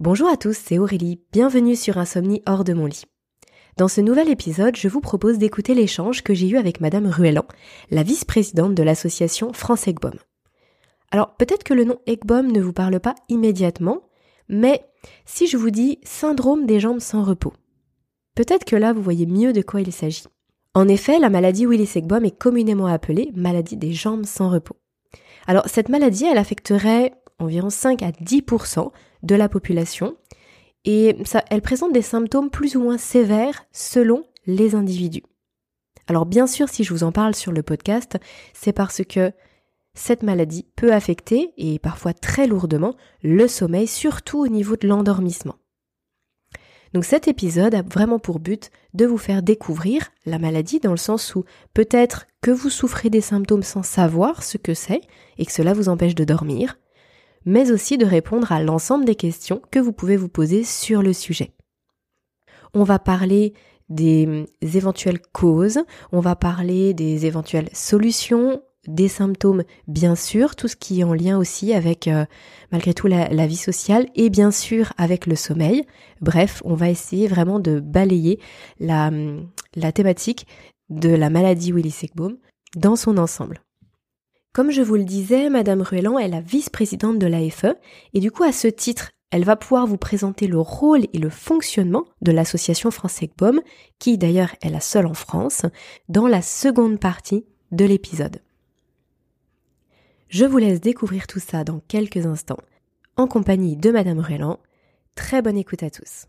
Bonjour à tous, c'est Aurélie, bienvenue sur Insomnie hors de mon lit. Dans ce nouvel épisode, je vous propose d'écouter l'échange que j'ai eu avec Madame Ruellan, la vice-présidente de l'association France Egbom. Alors peut-être que le nom Egbom ne vous parle pas immédiatement, mais si je vous dis syndrome des jambes sans repos, peut-être que là vous voyez mieux de quoi il s'agit. En effet, la maladie Willis-Egbom est communément appelée maladie des jambes sans repos. Alors cette maladie, elle affecterait environ 5 à 10% de la population et elle présente des symptômes plus ou moins sévères selon les individus. Alors bien sûr, si je vous en parle sur le podcast, c'est parce que cette maladie peut affecter, et parfois très lourdement, le sommeil, surtout au niveau de l'endormissement. Donc cet épisode a vraiment pour but de vous faire découvrir la maladie dans le sens où peut-être que vous souffrez des symptômes sans savoir ce que c'est et que cela vous empêche de dormir, mais aussi de répondre à l'ensemble des questions que vous pouvez vous poser sur le sujet. On va parler des éventuelles causes, on va parler des éventuelles solutions, des symptômes bien sûr, tout ce qui est en lien aussi avec euh, malgré tout la, vie sociale et bien sûr avec le sommeil. Bref, on va essayer vraiment de balayer la, la thématique de la maladie Willis-Ekbom dans son ensemble. Comme je vous le disais, Madame Ruellan est la vice-présidente de l'AFE et du coup à ce titre, elle va pouvoir vous présenter le rôle et le fonctionnement de l'association France Egbom, qui d'ailleurs est la seule en France, dans la seconde partie de l'épisode. Je vous laisse découvrir tout ça dans quelques instants, en compagnie de Madame Ruellan. Très bonne écoute à tous.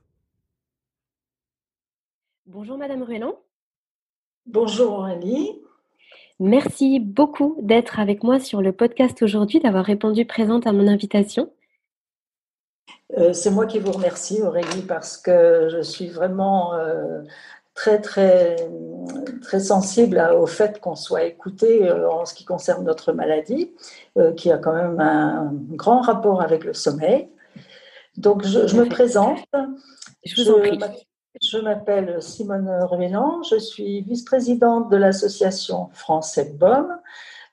Bonjour Madame Ruellan. Bonjour Aurélie. Merci beaucoup d'être avec moi sur le podcast aujourd'hui, d'avoir répondu présente à mon invitation. Euh, c'est moi qui vous remercie, Aurélie, parce que je suis vraiment euh, très, très, très sensible au fait qu'on soit écouté euh, en ce qui concerne notre maladie, qui a quand même un grand rapport avec le sommeil. Donc, je, me présente. Je vous en prie. Je m'appelle Simone Ruellan, je suis vice-présidente de l'association France Bom,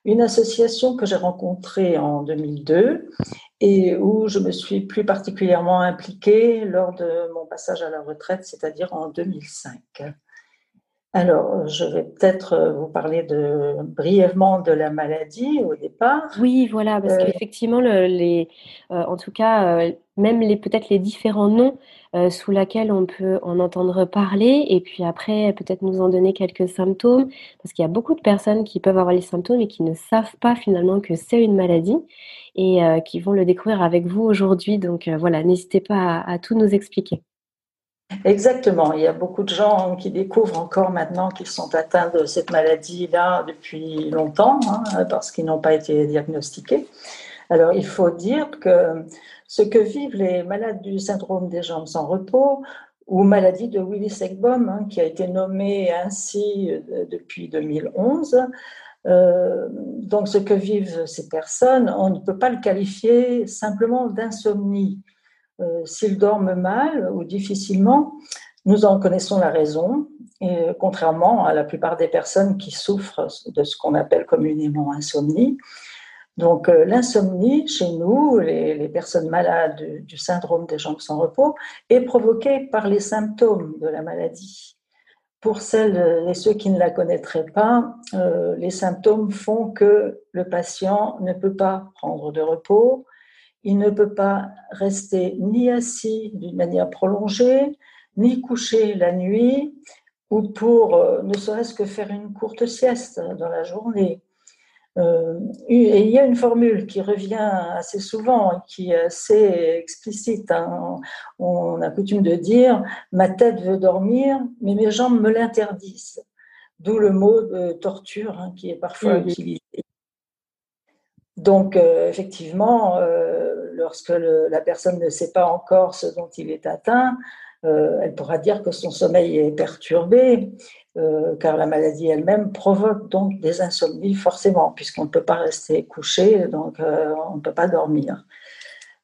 une association que j'ai rencontrée en 2002 et où je me suis plus particulièrement impliquée lors de mon passage à la retraite, c'est-à-dire en 2005. Alors, je vais peut-être vous parler de, brièvement de la maladie au départ. Oui, voilà, parce euh, qu'effectivement, les, euh, en tout cas, euh, même les peut-être les différents noms euh, sous laquelle on peut en entendre parler et puis après peut-être nous en donner quelques symptômes parce qu'il y a beaucoup de personnes qui peuvent avoir les symptômes et qui ne savent pas finalement que c'est une maladie et euh, qui vont le découvrir avec vous aujourd'hui. Donc euh, voilà, n'hésitez pas à, tout nous expliquer. Exactement. Il y a beaucoup de gens qui découvrent encore maintenant qu'ils sont atteints de cette maladie-là depuis longtemps, hein, parce qu'ils n'ont pas été diagnostiqués. Alors, il faut dire que ce que vivent les malades du syndrome des jambes sans repos ou maladie de Willis-Ekbom, hein, qui a été nommée ainsi euh, depuis 2011. Euh, donc, ce que vivent ces personnes, on ne peut pas le qualifier simplement d'insomnie. Euh, s'ils dorment mal ou difficilement, nous en connaissons la raison, et contrairement à la plupart des personnes qui souffrent de ce qu'on appelle communément insomnie. Donc euh, l'insomnie chez nous, les, personnes malades du, syndrome des jambes sans repos, est provoquée par les symptômes de la maladie. Pour celles et ceux qui ne la connaîtraient pas, euh, les symptômes font que le patient ne peut pas prendre de repos, il ne peut pas rester ni assis d'une manière prolongée, ni coucher la nuit, ou pour euh, ne serait-ce que faire une courte sieste dans la journée. Euh, et il y a une formule qui revient assez souvent et qui est assez explicite. Hein. On a coutume de dire Ma tête veut dormir, mais mes jambes me l'interdisent. D'où le mot de torture hein, qui est parfois utilisé. Donc, euh, effectivement, euh, lorsque la personne ne sait pas encore ce dont il est atteint, elle pourra dire que son sommeil est perturbé. Euh, car la maladie elle-même provoque donc des insomnies forcément, puisqu'on ne peut pas rester couché, donc euh, on ne peut pas dormir.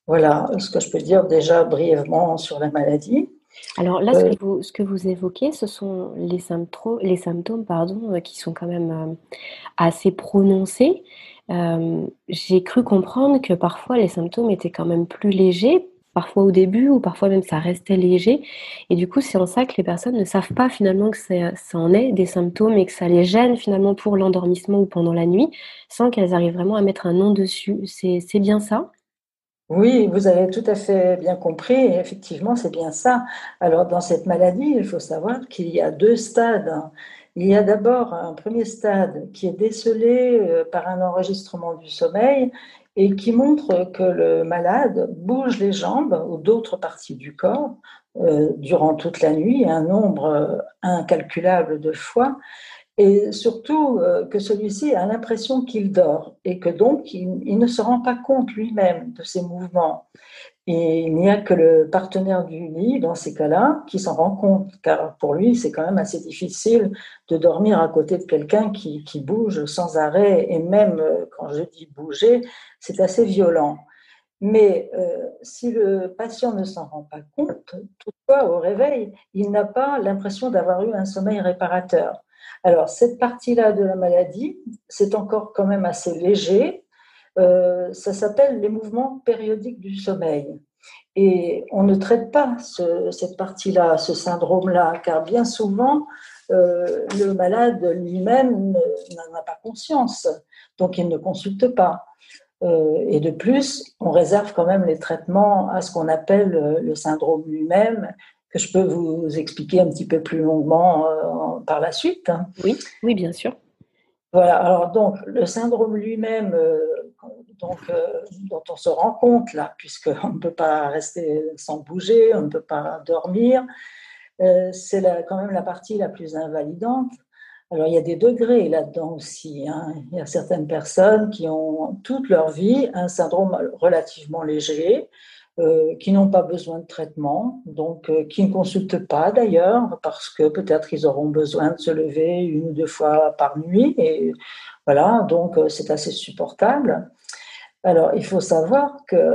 Voilà ce que je peux dire déjà brièvement sur la maladie. Alors là, ce, que euh, vous, ce, que vous, évoquez, ce sont les symptômes, les symptômes pardon, qui sont quand même assez prononcés. J'ai cru comprendre que parfois les symptômes étaient quand même plus légers parfois au début ou parfois même ça restait léger. Et du coup, c'est en ça que les personnes ne savent pas finalement que ça en est des symptômes et que ça les gêne finalement pour l'endormissement ou pendant la nuit, sans qu'elles arrivent vraiment à mettre un nom dessus. C'est bien ça? Oui, vous avez tout à fait bien compris. effectivement, c'est bien ça. Alors, dans cette maladie, il faut savoir qu'il y a deux stades. Il y a d'abord un premier stade qui est décelé euh, par un enregistrement du sommeil et qui montre que le malade bouge les jambes ou d'autres parties du corps euh, durant toute la nuit, un nombre euh, incalculable de fois, et surtout euh, que celui-ci a l'impression qu'il dort et que donc il, ne se rend pas compte lui-même de ses mouvements. Et il n'y a que le partenaire du lit, dans ces cas-là, qui s'en rend compte, car pour lui, c'est quand même assez difficile de dormir à côté de quelqu'un qui, qui, bouge sans arrêt, et même euh, quand je dis bouger, c'est assez violent. Mais euh, si le patient ne s'en rend pas compte, toutefois, au réveil, il n'a pas l'impression d'avoir eu un sommeil réparateur. Alors, cette partie-là de la maladie, c'est encore quand même assez léger. Euh, ça s'appelle les mouvements périodiques du sommeil. Et on ne traite pas cette partie-là, ce syndrome-là, car bien souvent, euh, le malade lui-même n'en a pas conscience, donc il ne consulte pas. Euh, et de plus, on réserve quand même les traitements à ce qu'on appelle le syndrome lui-même, que je peux vous expliquer un petit peu plus longuement euh, par la suite. Hein. Oui, oui, bien sûr. Voilà, alors donc le syndrome lui-même, euh, donc, euh, dont on se rend compte là, puisqu'on ne peut pas rester sans bouger, on ne peut pas dormir, c'est quand même la partie la plus invalidante. Alors il y a des degrés là-dedans aussi. Hein. Il y a certaines personnes qui ont toute leur vie un syndrome relativement léger, euh, qui n'ont pas besoin de traitement, donc euh, qui ne consultent pas d'ailleurs, parce que peut-être ils auront besoin de se lever une ou deux fois par nuit, et voilà, donc euh, c'est assez supportable. Alors, il faut savoir que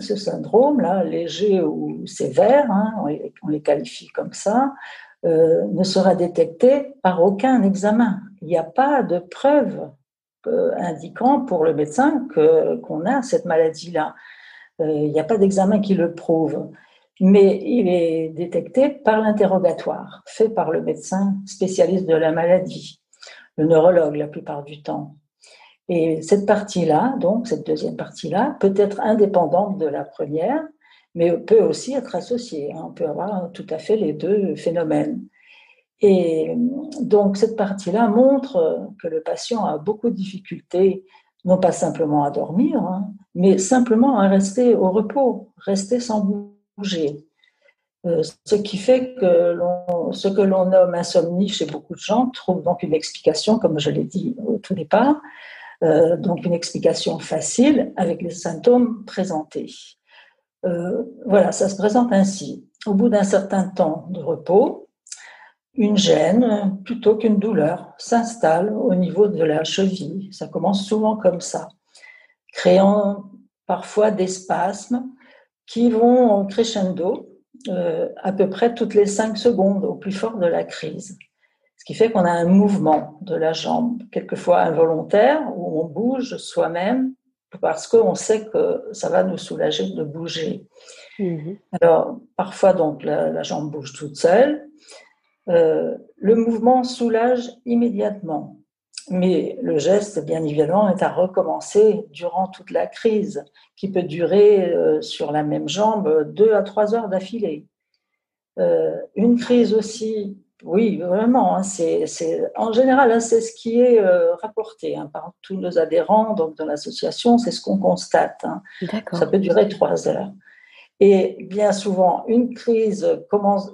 ce syndrome-là, léger ou sévère, hein, on, les, qualifie comme ça, ne sera détecté par aucun examen. Il n'y a pas de preuve indiquant pour le médecin qu'on a cette maladie-là. Euh, il n'y a pas d'examen qui le prouve, mais il est détecté par l'interrogatoire fait par le médecin spécialiste de la maladie, le neurologue la plupart du temps. Et cette partie-là, donc cette deuxième partie-là, peut être indépendante de la première, mais peut aussi être associée. Hein. On peut avoir tout à fait les deux phénomènes. Et donc cette partie-là montre que le patient a beaucoup de difficultés non pas simplement à dormir, hein, mais simplement à rester au repos, rester sans bouger. Euh, ce qui fait que ce que l'on nomme insomnie chez beaucoup de gens trouve donc une explication, comme je l'ai dit au tout départ, euh, donc une explication facile avec les symptômes présentés. Euh, voilà, ça se présente ainsi. Au bout d'un certain temps de repos, une gêne plutôt qu'une douleur s'installe au niveau de la cheville. Ça commence souvent comme ça, créant parfois des spasmes qui vont crescendo euh, à peu près toutes les cinq secondes au plus fort de la crise. Ce qui fait qu'on a un mouvement de la jambe, quelquefois involontaire, où on bouge soi-même parce qu'on sait que ça va nous soulager de bouger. Mmh Alors, parfois, donc, la jambe bouge toute seule, euh, le mouvement soulage immédiatement. Mais le geste, bien évidemment, est à recommencer durant toute la crise, qui peut durer euh, sur la même jambe deux à trois heures d'affilée. Euh, une crise aussi, oui, vraiment, hein, c'est, en général, hein, c'est ce qui est rapporté hein, par tous nos adhérents donc dans l'association, c'est ce qu'on constate. Ça peut durer trois heures. Et bien souvent, une crise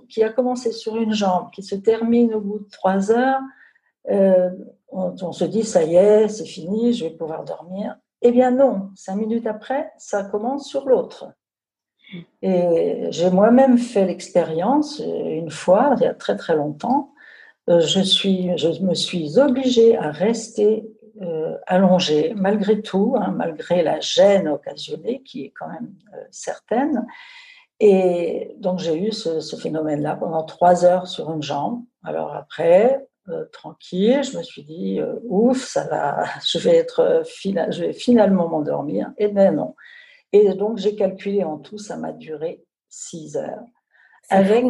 qui a commencé sur une jambe, qui se termine au bout de trois heures, euh, on, se dit, ça y est, c'est fini, je vais pouvoir dormir. Eh bien non, cinq minutes après, ça commence sur l'autre. Et j'ai moi-même fait l'expérience une fois, il y a très très longtemps. Euh, je, suis, je me suis obligée à rester euh, allongée, malgré tout, hein, malgré la gêne occasionnée qui est quand même euh, certaine. Et donc j'ai eu ce, phénomène-là pendant trois heures sur une jambe. Alors après, euh, tranquille, je me suis dit ouf, ça va, je vais être je vais finalement m'endormir. Et eh ben non. Et donc, j'ai calculé en tout, ça m'a duré 6 heures. Avec.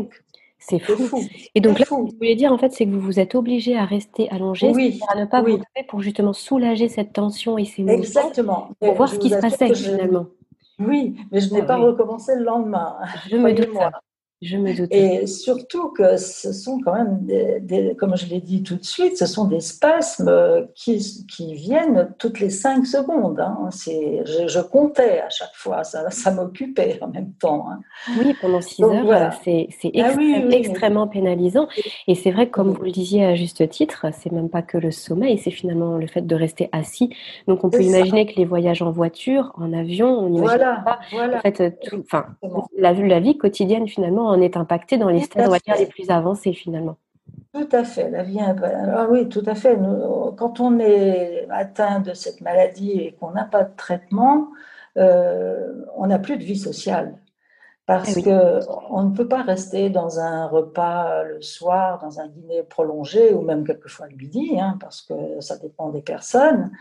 C'est fou. Et donc là, ce que vous voulez dire, en fait, c'est que vous vous êtes obligé à rester allongé, à ne pas vous lever pour justement soulager cette tension et ces mouvements. Exactement. Pour voir ce qui se passait finalement. Oui, mais je n'ai ah pas recommencé le lendemain. Je me doute. Je me doute. Et surtout que ce sont quand même, des, comme je l'ai dit tout de suite, ce sont des spasmes qui, qui viennent toutes les cinq secondes. Hein. Je, je, comptais à chaque fois, ça, ça m'occupait en même temps. Hein. Oui, pendant six heures, c'est ah extrêmement pénalisant. Et c'est vrai, comme vous le disiez à juste titre, c'est même pas que le sommeil, c'est finalement le fait de rester assis. Donc on peut imaginer que les voyages en voiture, en avion, on n'imagine pas. En fait, tout, enfin, la, la vie quotidienne finalement en est impacté dans les stades les plus avancés finalement. Tout à fait, la vie ah oui, tout à fait. quand on est atteint de cette maladie et qu'on n'a pas de traitement, euh, on n'a plus de vie sociale. Parce eh qu'on ne peut pas rester dans un repas le soir, dans un dîner prolongé, ou même quelquefois le midi, hein, parce que ça dépend des personnes.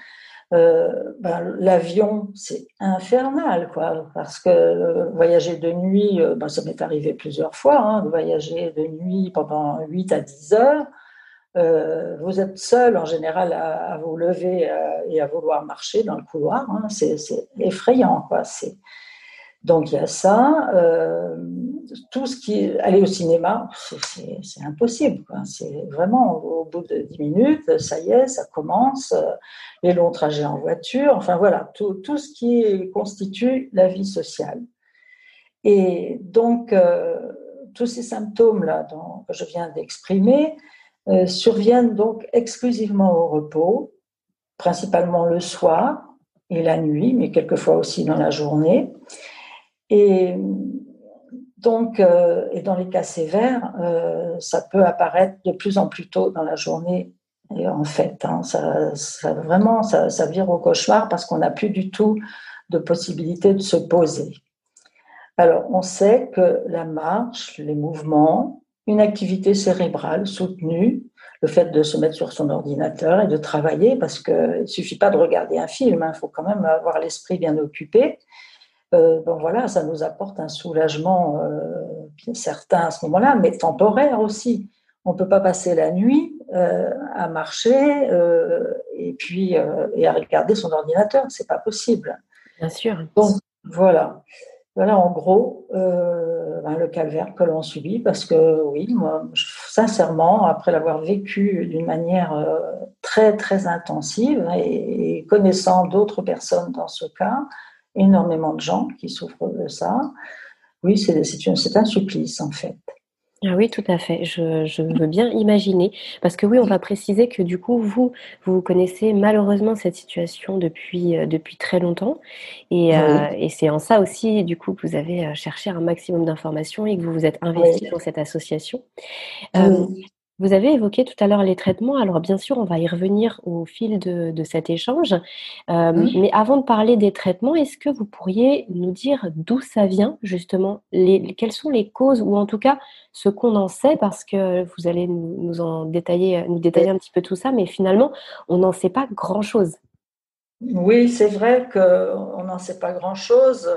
Euh, ben, l'avion, c'est infernal, quoi, parce que euh, voyager de nuit, euh, ben, ça m'est arrivé plusieurs fois, hein, voyager de nuit pendant 8 à 10 heures. vous êtes seul en général à, vous lever et à vouloir marcher dans le couloir. Hein, c'est effrayant, quoi. C'est donc il y a ça. Euh, tout ce qui aller au cinéma, c'est impossible. C'est vraiment au bout de 10 minutes, ça y est, ça commence. Les longs trajets en voiture, enfin voilà, tout, ce qui constitue la vie sociale. Et donc euh, tous ces symptômes-là que je viens d'exprimer euh, surviennent donc exclusivement au repos, principalement le soir et la nuit, mais quelquefois aussi dans la journée. Et donc, euh, et dans les cas sévères, euh, ça peut apparaître de plus en plus tôt dans la journée. Et en fait, hein, ça, vraiment, ça, vire au cauchemar parce qu'on n'a plus du tout de possibilité de se poser. Alors, on sait que la marche, les mouvements, une activité cérébrale soutenue, le fait de se mettre sur son ordinateur et de travailler, parce qu'il ne suffit pas de regarder un film, il hein, faut quand même avoir l'esprit bien occupé, euh, voilà, ça nous apporte un soulagement euh, certain à ce moment-là, mais temporaire aussi. On ne peut pas passer la nuit euh, à marcher et puis et à regarder son ordinateur, c'est pas possible. Bien sûr. Donc voilà, voilà en gros ben, le calvaire que l'on subit parce que oui, moi, sincèrement, après l'avoir vécu d'une manière très très intensive et connaissant d'autres personnes dans ce cas, énormément de gens qui souffrent de ça. Oui, c'est un supplice en fait. Ah oui, tout à fait. Je, veux bien imaginer. Parce que oui, on va préciser que du coup, vous, vous connaissez malheureusement cette situation depuis, euh, depuis très longtemps. Et, euh, et c'est en ça aussi, du coup, que vous avez euh, cherché un maximum d'informations et que vous vous êtes investi dans cette association. Vous avez évoqué tout à l'heure les traitements. Alors bien sûr, on va y revenir au fil de, cet échange. Euh, mais avant de parler des traitements, est-ce que vous pourriez nous dire d'où ça vient justement les, Quelles sont les causes ou en tout cas ce qu'on en sait? Parce que vous allez nous, en détailler, nous détailler un petit peu tout ça, mais finalement, on n'en sait pas grand-chose. Oui, c'est vrai qu'on n'en sait pas grand-chose.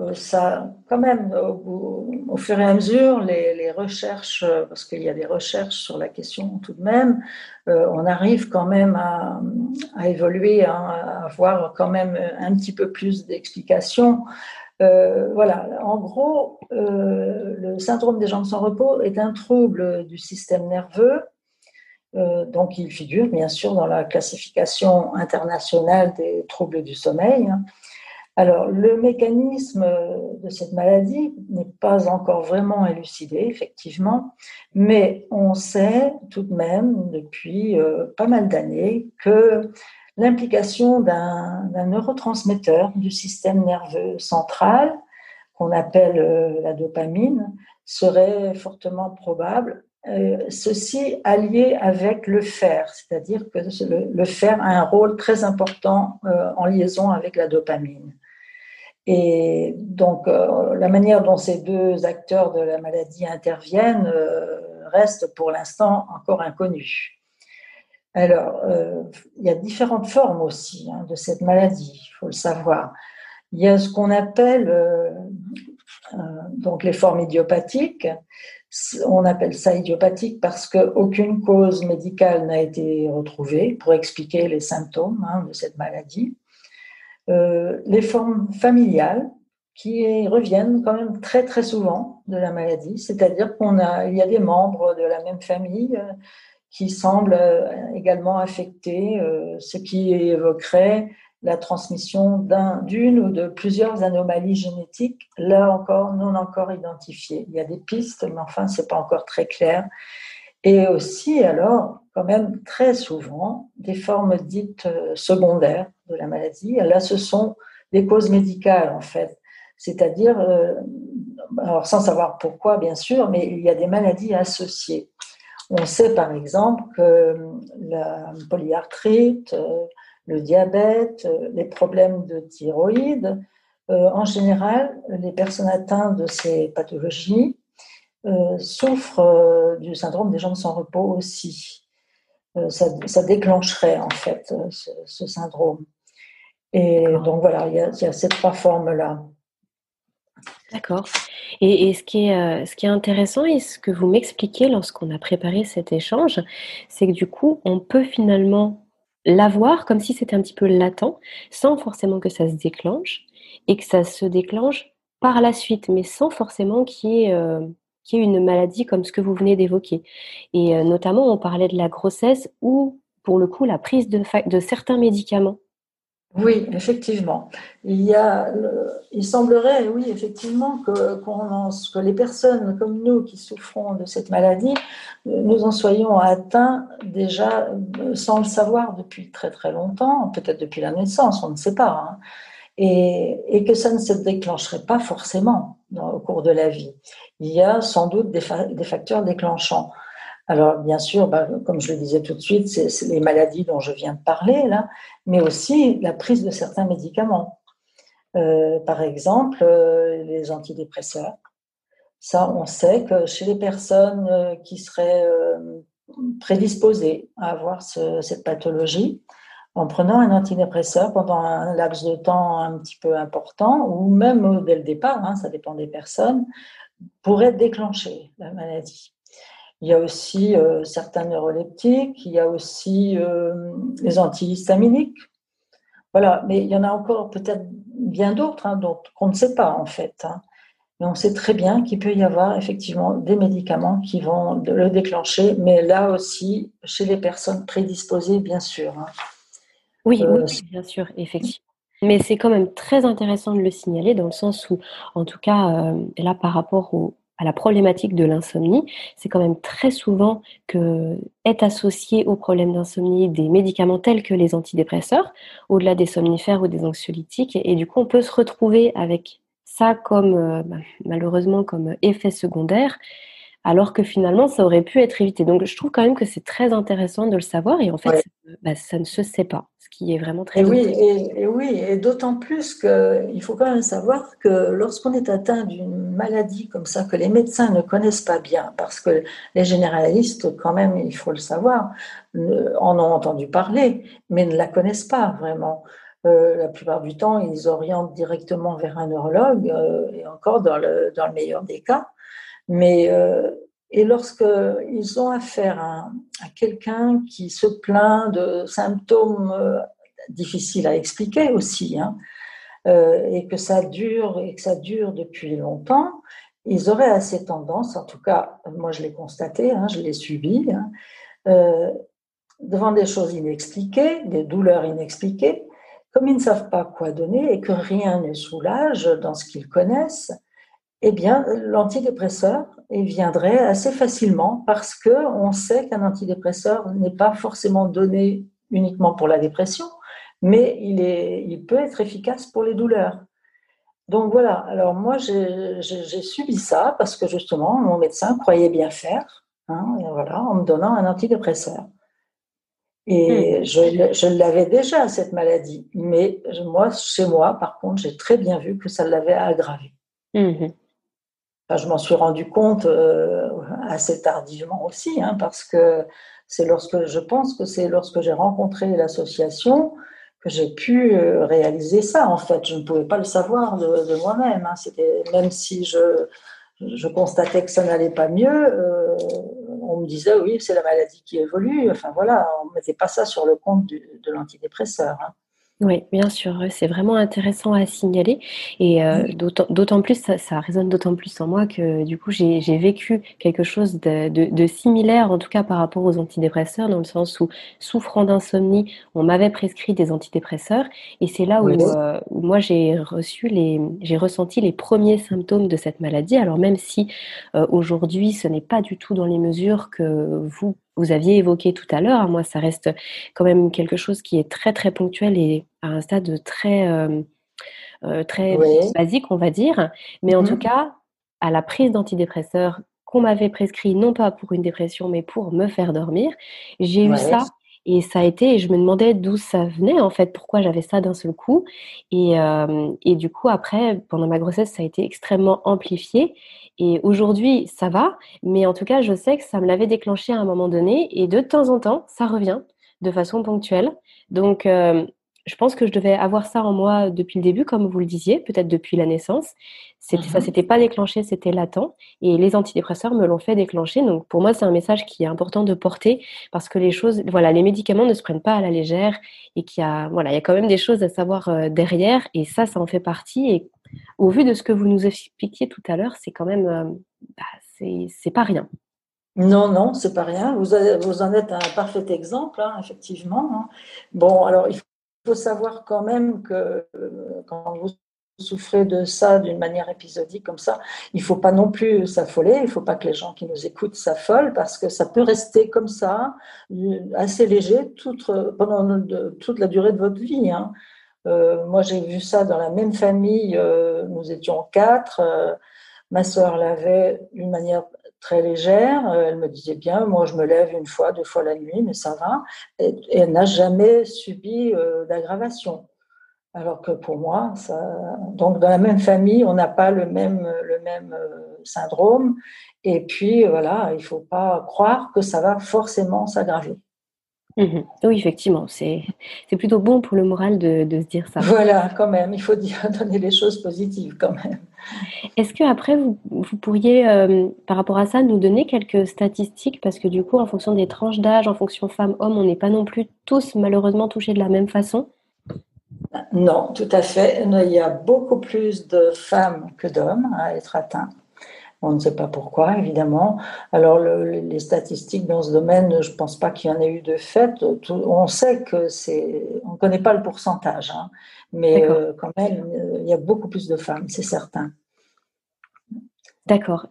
Euh, ça, quand même, au, fur et à mesure, les, recherches, euh, parce qu'il y a des recherches sur la question tout de même, euh, on arrive quand même à, évoluer, hein, à avoir quand même un petit peu plus d'explications. voilà, en gros, le syndrome des jambes sans repos est un trouble du système nerveux. donc, il figure bien sûr dans la classification internationale des troubles du sommeil. Hein. Alors, le mécanisme de cette maladie n'est pas encore vraiment élucidé, effectivement, mais on sait tout de même depuis euh, pas mal d'années que l'implication d'un neurotransmetteur du système nerveux central, qu'on appelle euh, la dopamine, serait fortement probable. Euh, ceci allié avec le fer, c'est-à-dire que le, fer a un rôle très important en liaison avec la dopamine. Et donc, euh, la manière dont ces deux acteurs de la maladie interviennent euh, reste pour l'instant encore inconnue. Alors, euh, il y a différentes formes aussi hein, de cette maladie, il faut le savoir. Il y a ce qu'on appelle donc les formes idiopathiques. On appelle ça idiopathique parce qu'aucune cause médicale n'a été retrouvée pour expliquer les symptômes hein, de cette maladie. Euh, les formes familiales qui reviennent quand même très très souvent de la maladie, c'est-à-dire qu'on a, il y a des membres de la même famille euh, qui semblent également affectés, ce qui évoquerait la transmission d'une ou de plusieurs anomalies génétiques, là encore non encore identifiées. Il y a des pistes, mais enfin, ce n'est pas encore très clair. Et aussi, alors, quand même, très souvent, des formes dites euh, secondaires de la maladie. Là, ce sont des causes médicales, en fait. C'est-à-dire, euh, sans savoir pourquoi, bien sûr, mais il y a des maladies associées. On sait, par exemple, que la polyarthrite, euh, le diabète, euh, les problèmes de thyroïde. Euh, en général, les personnes atteintes de ces pathologies euh, souffrent du syndrome des jambes sans repos aussi. Ça, déclencherait en fait ce, syndrome. Et donc voilà, il y, a, ces trois formes-là. D'accord. Et, ce, qui est, ce qui est intéressant et ce que vous m'expliquez lorsqu'on a préparé cet échange, c'est que du coup, on peut finalement l'avoir comme si c'était un petit peu latent, sans forcément que ça se déclenche, et que ça se déclenche par la suite, mais sans forcément qu'il y ait, euh, une maladie comme ce que vous venez d'évoquer. Et euh, notamment, on parlait de la grossesse ou, pour le coup, la prise de, de certains médicaments oui, effectivement. Il, y a, il semblerait, oui, effectivement, que, les personnes comme nous qui souffrons de cette maladie, nous en soyons atteints déjà sans le savoir depuis très très longtemps, peut-être depuis la naissance, on ne sait pas, hein. et, et, que ça ne se déclencherait pas forcément au cours de la vie. Il y a sans doute des, des facteurs déclenchants. Alors, bien sûr, bah, comme je le disais tout de suite, c'est les maladies dont je viens de parler, mais aussi la prise de certains médicaments. Euh, par exemple, euh, les antidépresseurs. Ça, on sait que chez les personnes euh, qui seraient prédisposées à avoir cette pathologie, en prenant un antidépresseur pendant un laps de temps un petit peu important, ou même dès le départ, hein, ça dépend des personnes, pourrait déclencher la maladie. Il y a aussi euh, certains neuroleptiques, il y a aussi euh, les antihistaminiques. Voilà, mais il y en a encore peut-être bien d'autres hein, qu'on ne sait pas en fait. Hein. Mais on sait très bien qu'il peut y avoir effectivement des médicaments qui vont le déclencher, mais là aussi chez les personnes prédisposées, bien sûr. Hein. Oui, euh, oui, bien sûr, effectivement. Mais c'est quand même très intéressant de le signaler dans le sens où, en tout cas, là, par rapport au, à la problématique de l'insomnie, c'est quand même très souvent que est associé au problème d'insomnie des médicaments tels que les antidépresseurs, au-delà des somnifères ou des anxiolytiques, et, du coup on peut se retrouver avec ça comme euh, bah, malheureusement comme effet secondaire, alors que finalement ça aurait pu être évité. Donc je trouve quand même que c'est très intéressant de le savoir, et en fait bah, ça ne se sait pas qui est vraiment très et oui, et, oui, et d'autant plus qu'il faut quand même savoir que lorsqu'on est atteint d'une maladie comme ça, que les médecins ne connaissent pas bien, parce que les généralistes, quand même, il faut le savoir, en ont entendu parler, mais ne la connaissent pas vraiment. Euh, la plupart du temps, ils orientent directement vers un neurologue, euh, et encore dans le, dans le meilleur des cas. Mais euh, et lorsqu'ils ont affaire à, quelqu'un qui se plaint de symptômes euh, difficiles à expliquer aussi, hein, euh, et que ça dure et que ça dure depuis longtemps, ils auraient assez tendance, en tout cas, moi je l'ai constaté, hein, je l'ai subi, hein, euh, devant des choses inexpliquées, des douleurs inexpliquées, comme ils ne savent pas quoi donner et que rien ne soulage dans ce qu'ils connaissent, eh bien, l'antidépresseur viendrait assez facilement parce que on sait qu'un antidépresseur n'est pas forcément donné uniquement pour la dépression, mais il, est, il peut être efficace pour les douleurs. Donc voilà, alors moi j'ai subi ça parce que justement mon médecin croyait bien faire, hein, voilà, en me donnant un antidépresseur. Et hmm. je, je l'avais déjà, cette maladie. Mais moi, chez moi, par contre, j'ai très bien vu que ça l'avait aggravé. Mmh je m'en suis rendu compte euh, assez tardivement aussi, hein, parce que c'est lorsque je pense que c'est lorsque j'ai rencontré l'association que j'ai pu réaliser ça. En fait, je ne pouvais pas le savoir de, moi-même. Hein. C'était même si je, constatais que ça n'allait pas mieux, on me disait oui, c'est la maladie qui évolue. Enfin voilà, on ne mettait pas ça sur le compte de l'antidépresseur. Hein. Oui, bien sûr, c'est vraiment intéressant à signaler et euh, d'autant plus, ça, résonne d'autant plus en moi que du coup j'ai vécu quelque chose de, similaire, en tout cas par rapport aux antidépresseurs, dans le sens où souffrant d'insomnie, on m'avait prescrit des antidépresseurs et c'est là où, euh, moi j'ai reçu les, j'ai ressenti les premiers symptômes de cette maladie. Alors même si euh, aujourd'hui ce n'est pas du tout dans les mesures que vous vous aviez évoqué tout à l'heure. Moi, ça reste quand même quelque chose qui est très très ponctuel et à un stade très euh, euh, très basique, on va dire. Mais en tout mhm. cas, à la prise d'antidépresseurs qu'on m'avait prescrit, non pas pour une dépression, mais pour me faire dormir, j'ai eu ça. Et ça a été, et je me demandais d'où ça venait en fait, pourquoi j'avais ça d'un seul coup. Et, euh, et du coup, après, pendant ma grossesse, ça a été extrêmement amplifié. Et aujourd'hui, ça va, mais en tout cas, je sais que ça me l'avait déclenché à un moment donné, et de temps en temps, ça revient de façon ponctuelle. Donc, euh, je pense que je devais avoir ça en moi depuis le début, comme vous le disiez, peut-être depuis la naissance. C'était, Ça mhm. s'était pas déclenché, c'était latent, et les antidépresseurs me l'ont fait déclencher. Donc, pour moi, c'est un message qui est important de porter parce que les choses, voilà, les médicaments ne se prennent pas à la légère et qu'il y a, voilà, il y a quand même des choses à savoir euh, derrière, et ça, ça en fait partie. Et au vu de ce que vous nous expliquiez tout à l'heure, c'est quand même, euh, bah, c'est pas rien. Non, non, c'est pas rien. Vous, vous, en êtes un parfait exemple, hein, effectivement. Hein. Bon, alors il faut savoir quand même que euh, quand vous souffrez de ça d'une manière épisodique comme ça, il ne faut pas non plus s'affoler, il ne faut pas que les gens qui nous écoutent s'affolent parce que ça peut rester comme ça, euh, assez léger toute, pendant toute la durée de votre vie. Hein. Euh, moi, j'ai vu ça dans la même famille. Euh, nous étions quatre. Euh, ma sœur l'avait d'une manière très légère. elle me disait bien, moi, je me lève une fois, deux fois la nuit, mais ça va. Et, elle n'a jamais subi d'aggravation. Alors que pour moi, ça... donc dans la même famille, on n'a pas le même, le même syndrome. Et puis, voilà, il ne faut pas croire que ça va forcément s'aggraver. Mmh oui, effectivement, c'est plutôt bon pour le moral de, de, se dire ça. Voilà, quand même, il faut dire, donner les choses positives quand même. Est-ce que après vous, vous pourriez, euh, par rapport à ça, nous donner quelques statistiques Parce que du coup, en fonction des tranches d'âge, en fonction femme-homme, on n'est pas non plus tous malheureusement touchés de la même façon? Non, tout à fait. Il y a beaucoup plus de femmes que d'hommes à être atteints. On ne sait pas pourquoi, évidemment. Alors, les statistiques dans ce domaine, je ne pense pas qu'il y en ait eu de fait. on sait que c'est. On ne connaît pas le pourcentage, hein, mais euh, quand même, il y a beaucoup plus de femmes, c'est certain. D'accord.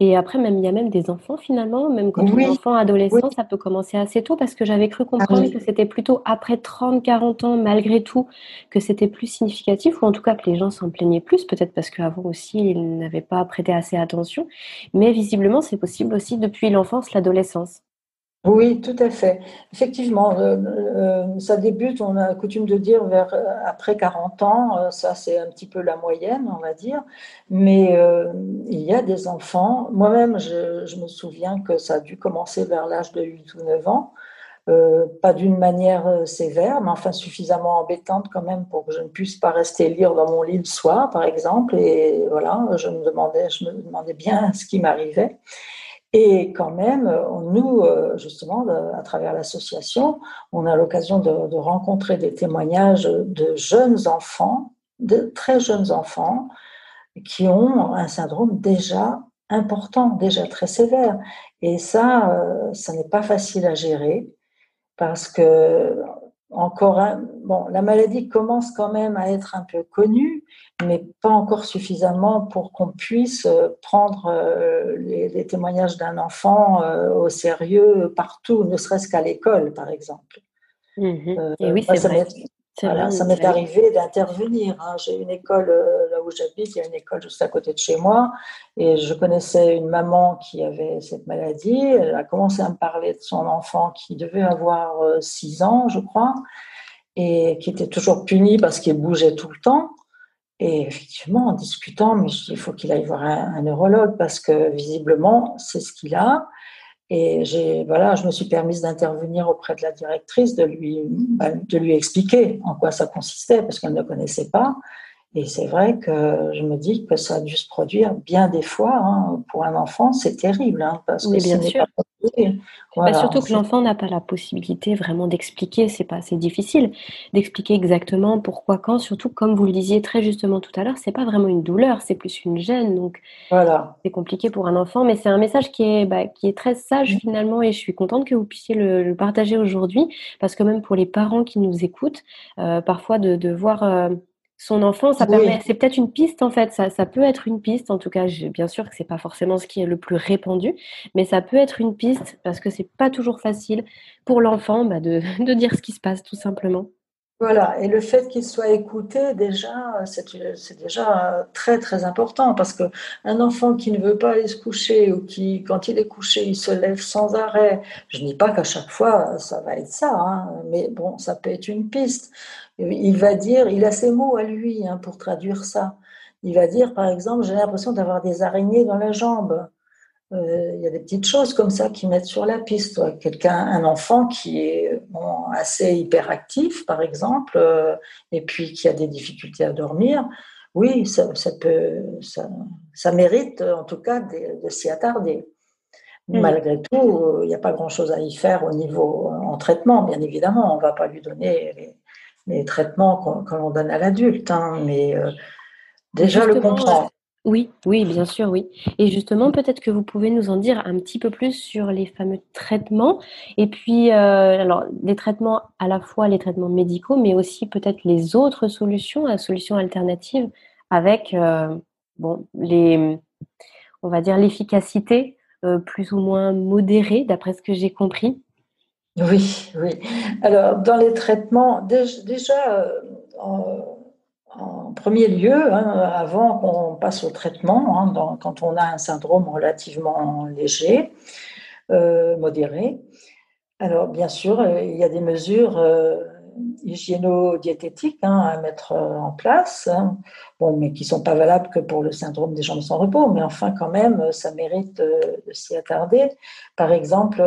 Et après, même il y a même des enfants finalement, même quand on est enfant, adolescent, ça peut commencer assez tôt parce que j'avais cru comprendre ah que c'était plutôt après 30, 40 ans, malgré tout, que c'était plus significatif, ou en tout cas que les gens s'en plaignaient plus, peut-être parce qu'avant aussi, ils n'avaient pas prêté assez attention. Mais visiblement, c'est possible aussi depuis l'enfance, l'adolescence. Oui, tout à fait. Effectivement, euh, euh, ça débute, on a coutume de dire, vers euh, après 40 ans, ça c'est un petit peu la moyenne, on va dire, mais il y a des enfants, moi-même je, me souviens que ça a dû commencer vers l'âge de 8 ou 9 ans, pas d'une manière sévère, mais enfin suffisamment embêtante quand même pour que je ne puisse pas rester lire dans mon lit le soir, par exemple, et voilà, je me demandais, je me demandais bien ce qui m'arrivait. Et quand même, nous, euh, justement, à travers l'association, on a l'occasion de, rencontrer des témoignages de jeunes enfants, de très jeunes enfants, qui ont un syndrome déjà important, déjà très sévère. Et ça, euh, ça n'est pas facile à gérer parce que encore un, bon, la maladie commence quand même à être un peu connue, mais pas encore suffisamment pour qu'on puisse euh, prendre euh, les, témoignages d'un enfant euh, au sérieux partout, ne serait-ce qu'à l'école, par exemple. Mmh Et oui, c'est vrai. Voilà, ça m'est arrivé d'intervenir. Hein. J'ai une école euh, là où j'habite, il y a une école juste à côté de chez moi, et je connaissais une maman qui avait cette maladie. Elle a commencé à me parler de son enfant qui devait avoir 6 euh, ans, je crois, et qui était toujours puni parce qu'il bougeait tout le temps. Et effectivement, en discutant, mais il faut qu'il aille voir un, un neurologue parce que visiblement, c'est ce qu'il a. Et j'ai, voilà, je me suis permise d'intervenir auprès de la directrice, de lui, bah, de lui expliquer en quoi ça consistait, parce qu'elle ne connaissait pas. Et c'est vrai que je me dis que ça a dû se produire bien des fois. Hein. Pour un enfant, c'est terrible. Hein, parce que bien Bah, surtout que l'enfant n'a pas la possibilité vraiment d'expliquer. C'est pas, c'est difficile d'expliquer exactement pourquoi, quand. Surtout comme vous le disiez très justement tout à l'heure, c'est pas vraiment une douleur, c'est plus une gêne. Donc voilà. c'est compliqué pour un enfant. Mais c'est un message qui est, bah, qui est très sage finalement. Et je suis contente que vous puissiez le, partager aujourd'hui, parce que même pour les parents qui nous écoutent, euh, parfois de, de voir euh, son enfant, ça permet, c'est peut-être une piste en fait, ça, ça, peut être une piste. En tout cas, bien sûr que c'est pas forcément ce qui est le plus répandu, mais ça peut être une piste parce que c'est pas toujours facile pour l'enfant bah, de, de, dire ce qui se passe tout simplement. Voilà, et le fait qu'il soit écouté, déjà, c'est déjà très très important parce que un enfant qui ne veut pas aller se coucher ou qui, quand il est couché, il se lève sans arrêt. Je ne dis pas qu'à chaque fois ça va être ça, hein, mais bon, ça peut être une piste. Il va dire, il a ses mots à lui hein, pour traduire ça. Il va dire, par exemple, j'ai l'impression d'avoir des araignées dans la jambe. Euh, il y a des petites choses comme ça qui mettent sur la piste. Quelqu'un, un enfant qui est assez hyperactif, par exemple, euh, et puis qui a des difficultés à dormir, oui, ça, peut, ça, mérite en tout cas de, s'y attarder. Mm. Malgré tout, il n'y a pas grand-chose à y faire au niveau en traitement, bien évidemment. On ne va pas lui donner les traitements qu'on donne à l'adulte, hein, mais euh, déjà le comprendre. Oui, oui, bien sûr, oui. Et justement, peut-être que vous pouvez nous en dire un petit peu plus sur les fameux traitements, et puis, euh, alors, les traitements à la fois les traitements médicaux, mais aussi peut-être les autres solutions, les solutions alternatives, avec, euh, bon, les, on va dire l'efficacité plus ou moins modérée, d'après ce que j'ai compris. Oui, oui. Alors, dans les traitements, déjà, euh, en, premier lieu, hein, avant qu'on passe au traitement, hein, quand on a un syndrome relativement léger, euh, modéré, alors bien sûr, euh, il y a des mesures hygiéno-diététiques hein, à mettre en place, bon, mais qui ne sont pas valables que pour le syndrome des jambes sans repos, mais enfin quand même, ça mérite de s'y attarder. Par exemple,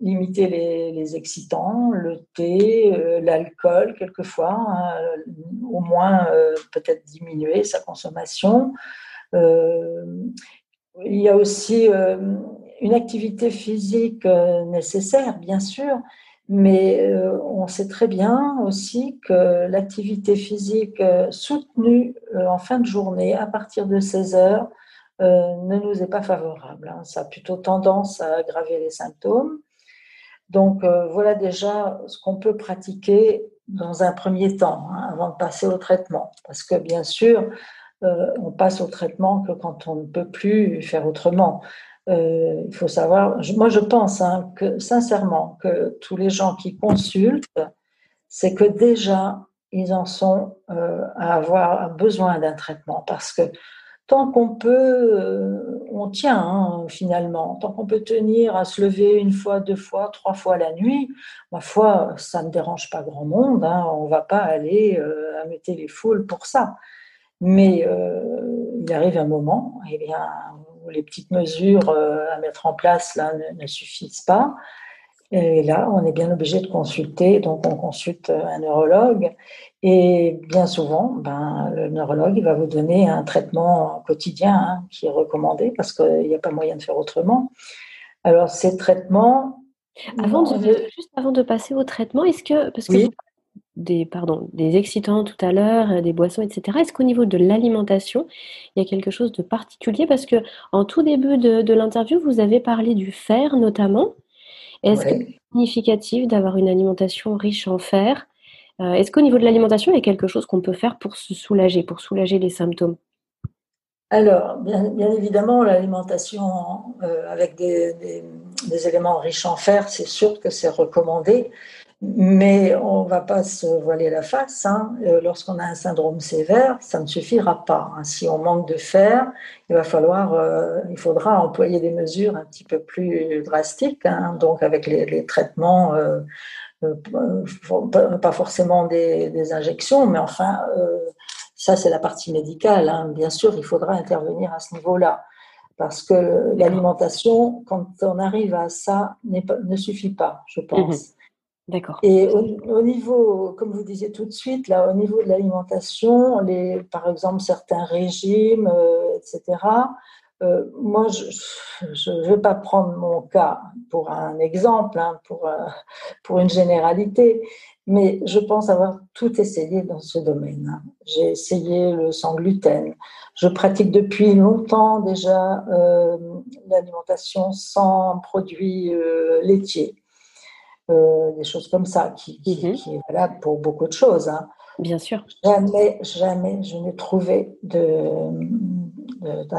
limiter les, excitants, le thé, euh, l'alcool quelquefois, hein, au moins euh, peut-être diminuer sa consommation. Euh, il y a aussi une activité physique nécessaire, bien sûr, mais on sait très bien aussi que l'activité physique soutenue en fin de journée à partir de 16 heures ne nous est pas favorable. Hein. Ça a plutôt tendance à aggraver les symptômes. Donc euh, voilà déjà ce qu'on peut pratiquer dans un premier temps, hein, avant de passer au traitement. Parce que bien sûr, euh, on passe au traitement que quand on ne peut plus faire autrement. Euh, il faut savoir, moi je pense hein, sincèrement que tous les gens qui consultent, c'est que déjà ils en sont à avoir besoin d'un traitement parce que tant qu'on peut, euh, on tient hein, finalement. Tant qu'on peut tenir à se lever une fois, deux fois, trois fois la nuit, ma foi, ça ne dérange pas grand monde. Hein. on ne va pas aller euh, amuter les foules pour ça. Mais euh, il arrive un moment eh bien, où les petites mesures à mettre en place là, ne suffisent pas. Et là, on est bien obligé de consulter, donc on consulte un neurologue. Et bien souvent, ben, le neurologue il va vous donner un traitement quotidien hein, qui est recommandé parce qu'il n'y a pas moyen de faire autrement. Alors, ces traitements. Avant de, juste avant de passer au traitement, est-ce que. Parce que des, pardon, des excitants tout à l'heure, des boissons, etc. Est-ce qu'au niveau de l'alimentation, il y a quelque chose de particulier? Parce que en tout début de, de l'interview, vous avez parlé du fer notamment. Est-ce que c'est significatif d'avoir une alimentation riche en fer? Euh, Est-ce qu'au niveau de l'alimentation, il y a quelque chose qu'on peut faire pour se soulager, pour soulager les symptômes? Alors, bien, évidemment, l'alimentation euh, avec des, éléments riches en fer, c'est sûr que c'est recommandé. Mais on ne va pas se voiler la face. Hein. Euh, lorsqu'on a un syndrome sévère, ça ne suffira pas. Hein. Si on manque de fer, il va falloir, euh, il faudra employer des mesures un petit peu plus drastiques. Hein. Donc avec les, traitements, euh, pas forcément des, injections, mais enfin, ça c'est la partie médicale. Bien sûr, il faudra intervenir à ce niveau-là. Parce que l'alimentation, quand on arrive à ça, ne suffit pas, je mhm. pense. Et au, niveau, comme vous disiez tout de suite, là, au niveau de l'alimentation, les, par exemple, certains régimes, euh, etc., euh, moi, je ne vais pas prendre mon cas pour un exemple, hein, pour, euh, pour une généralité, mais je pense avoir tout essayé dans ce domaine. Hein. J'ai essayé le sans gluten. Je pratique depuis longtemps déjà l'alimentation sans produits laitiers. Euh, des choses comme ça, qui, qui, mhm. est valable pour beaucoup de choses. Hein. Bien sûr. Jamais, jamais je n'ai trouvé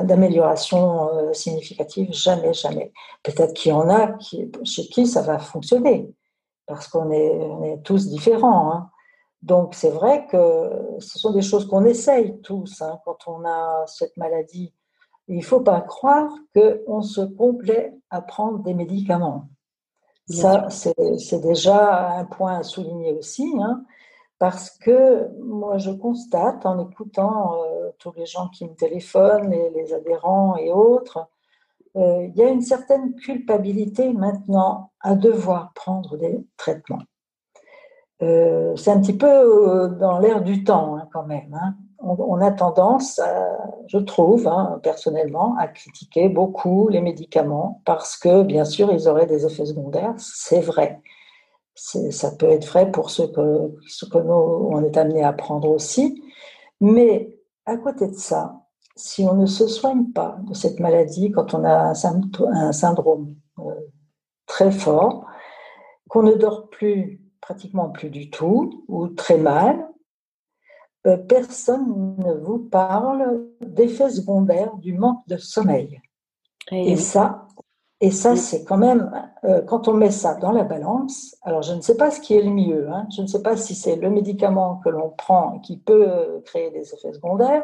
d'amélioration de, significative, jamais, jamais. Peut-être qu'il y en a qui, chez qui ça va fonctionner, parce qu'on est, on est tous différents. Hein. Donc c'est vrai que ce sont des choses qu'on essaye tous hein, quand on a cette maladie. Il ne faut pas croire qu'on se complaît à prendre des médicaments. Ça, c'est déjà un point à souligner aussi, hein, parce que moi, je constate en écoutant euh, tous les gens qui me téléphonent, les, les adhérents et autres, euh, il y a une certaine culpabilité maintenant à devoir prendre des traitements. Euh, c'est un petit peu dans l'air du temps hein, quand même. Hein. On, a tendance, je trouve, hein, personnellement, à critiquer beaucoup les médicaments parce que, bien sûr, ils auraient des effets secondaires. C'est vrai. Ça peut être vrai pour ceux que, nous, on est amené à prendre aussi. Mais à côté de ça, si on ne se soigne pas de cette maladie quand on a un, syndrome euh, très fort, qu'on ne dort plus, pratiquement plus du tout, ou très mal, euh, personne ne vous parle d'effets secondaires du manque de sommeil. Et, ça, et ça, c'est quand même, euh, quand on met ça dans la balance, alors je ne sais pas ce qui est le mieux, hein. je ne sais pas si c'est le médicament que l'on prend qui peut créer des effets secondaires,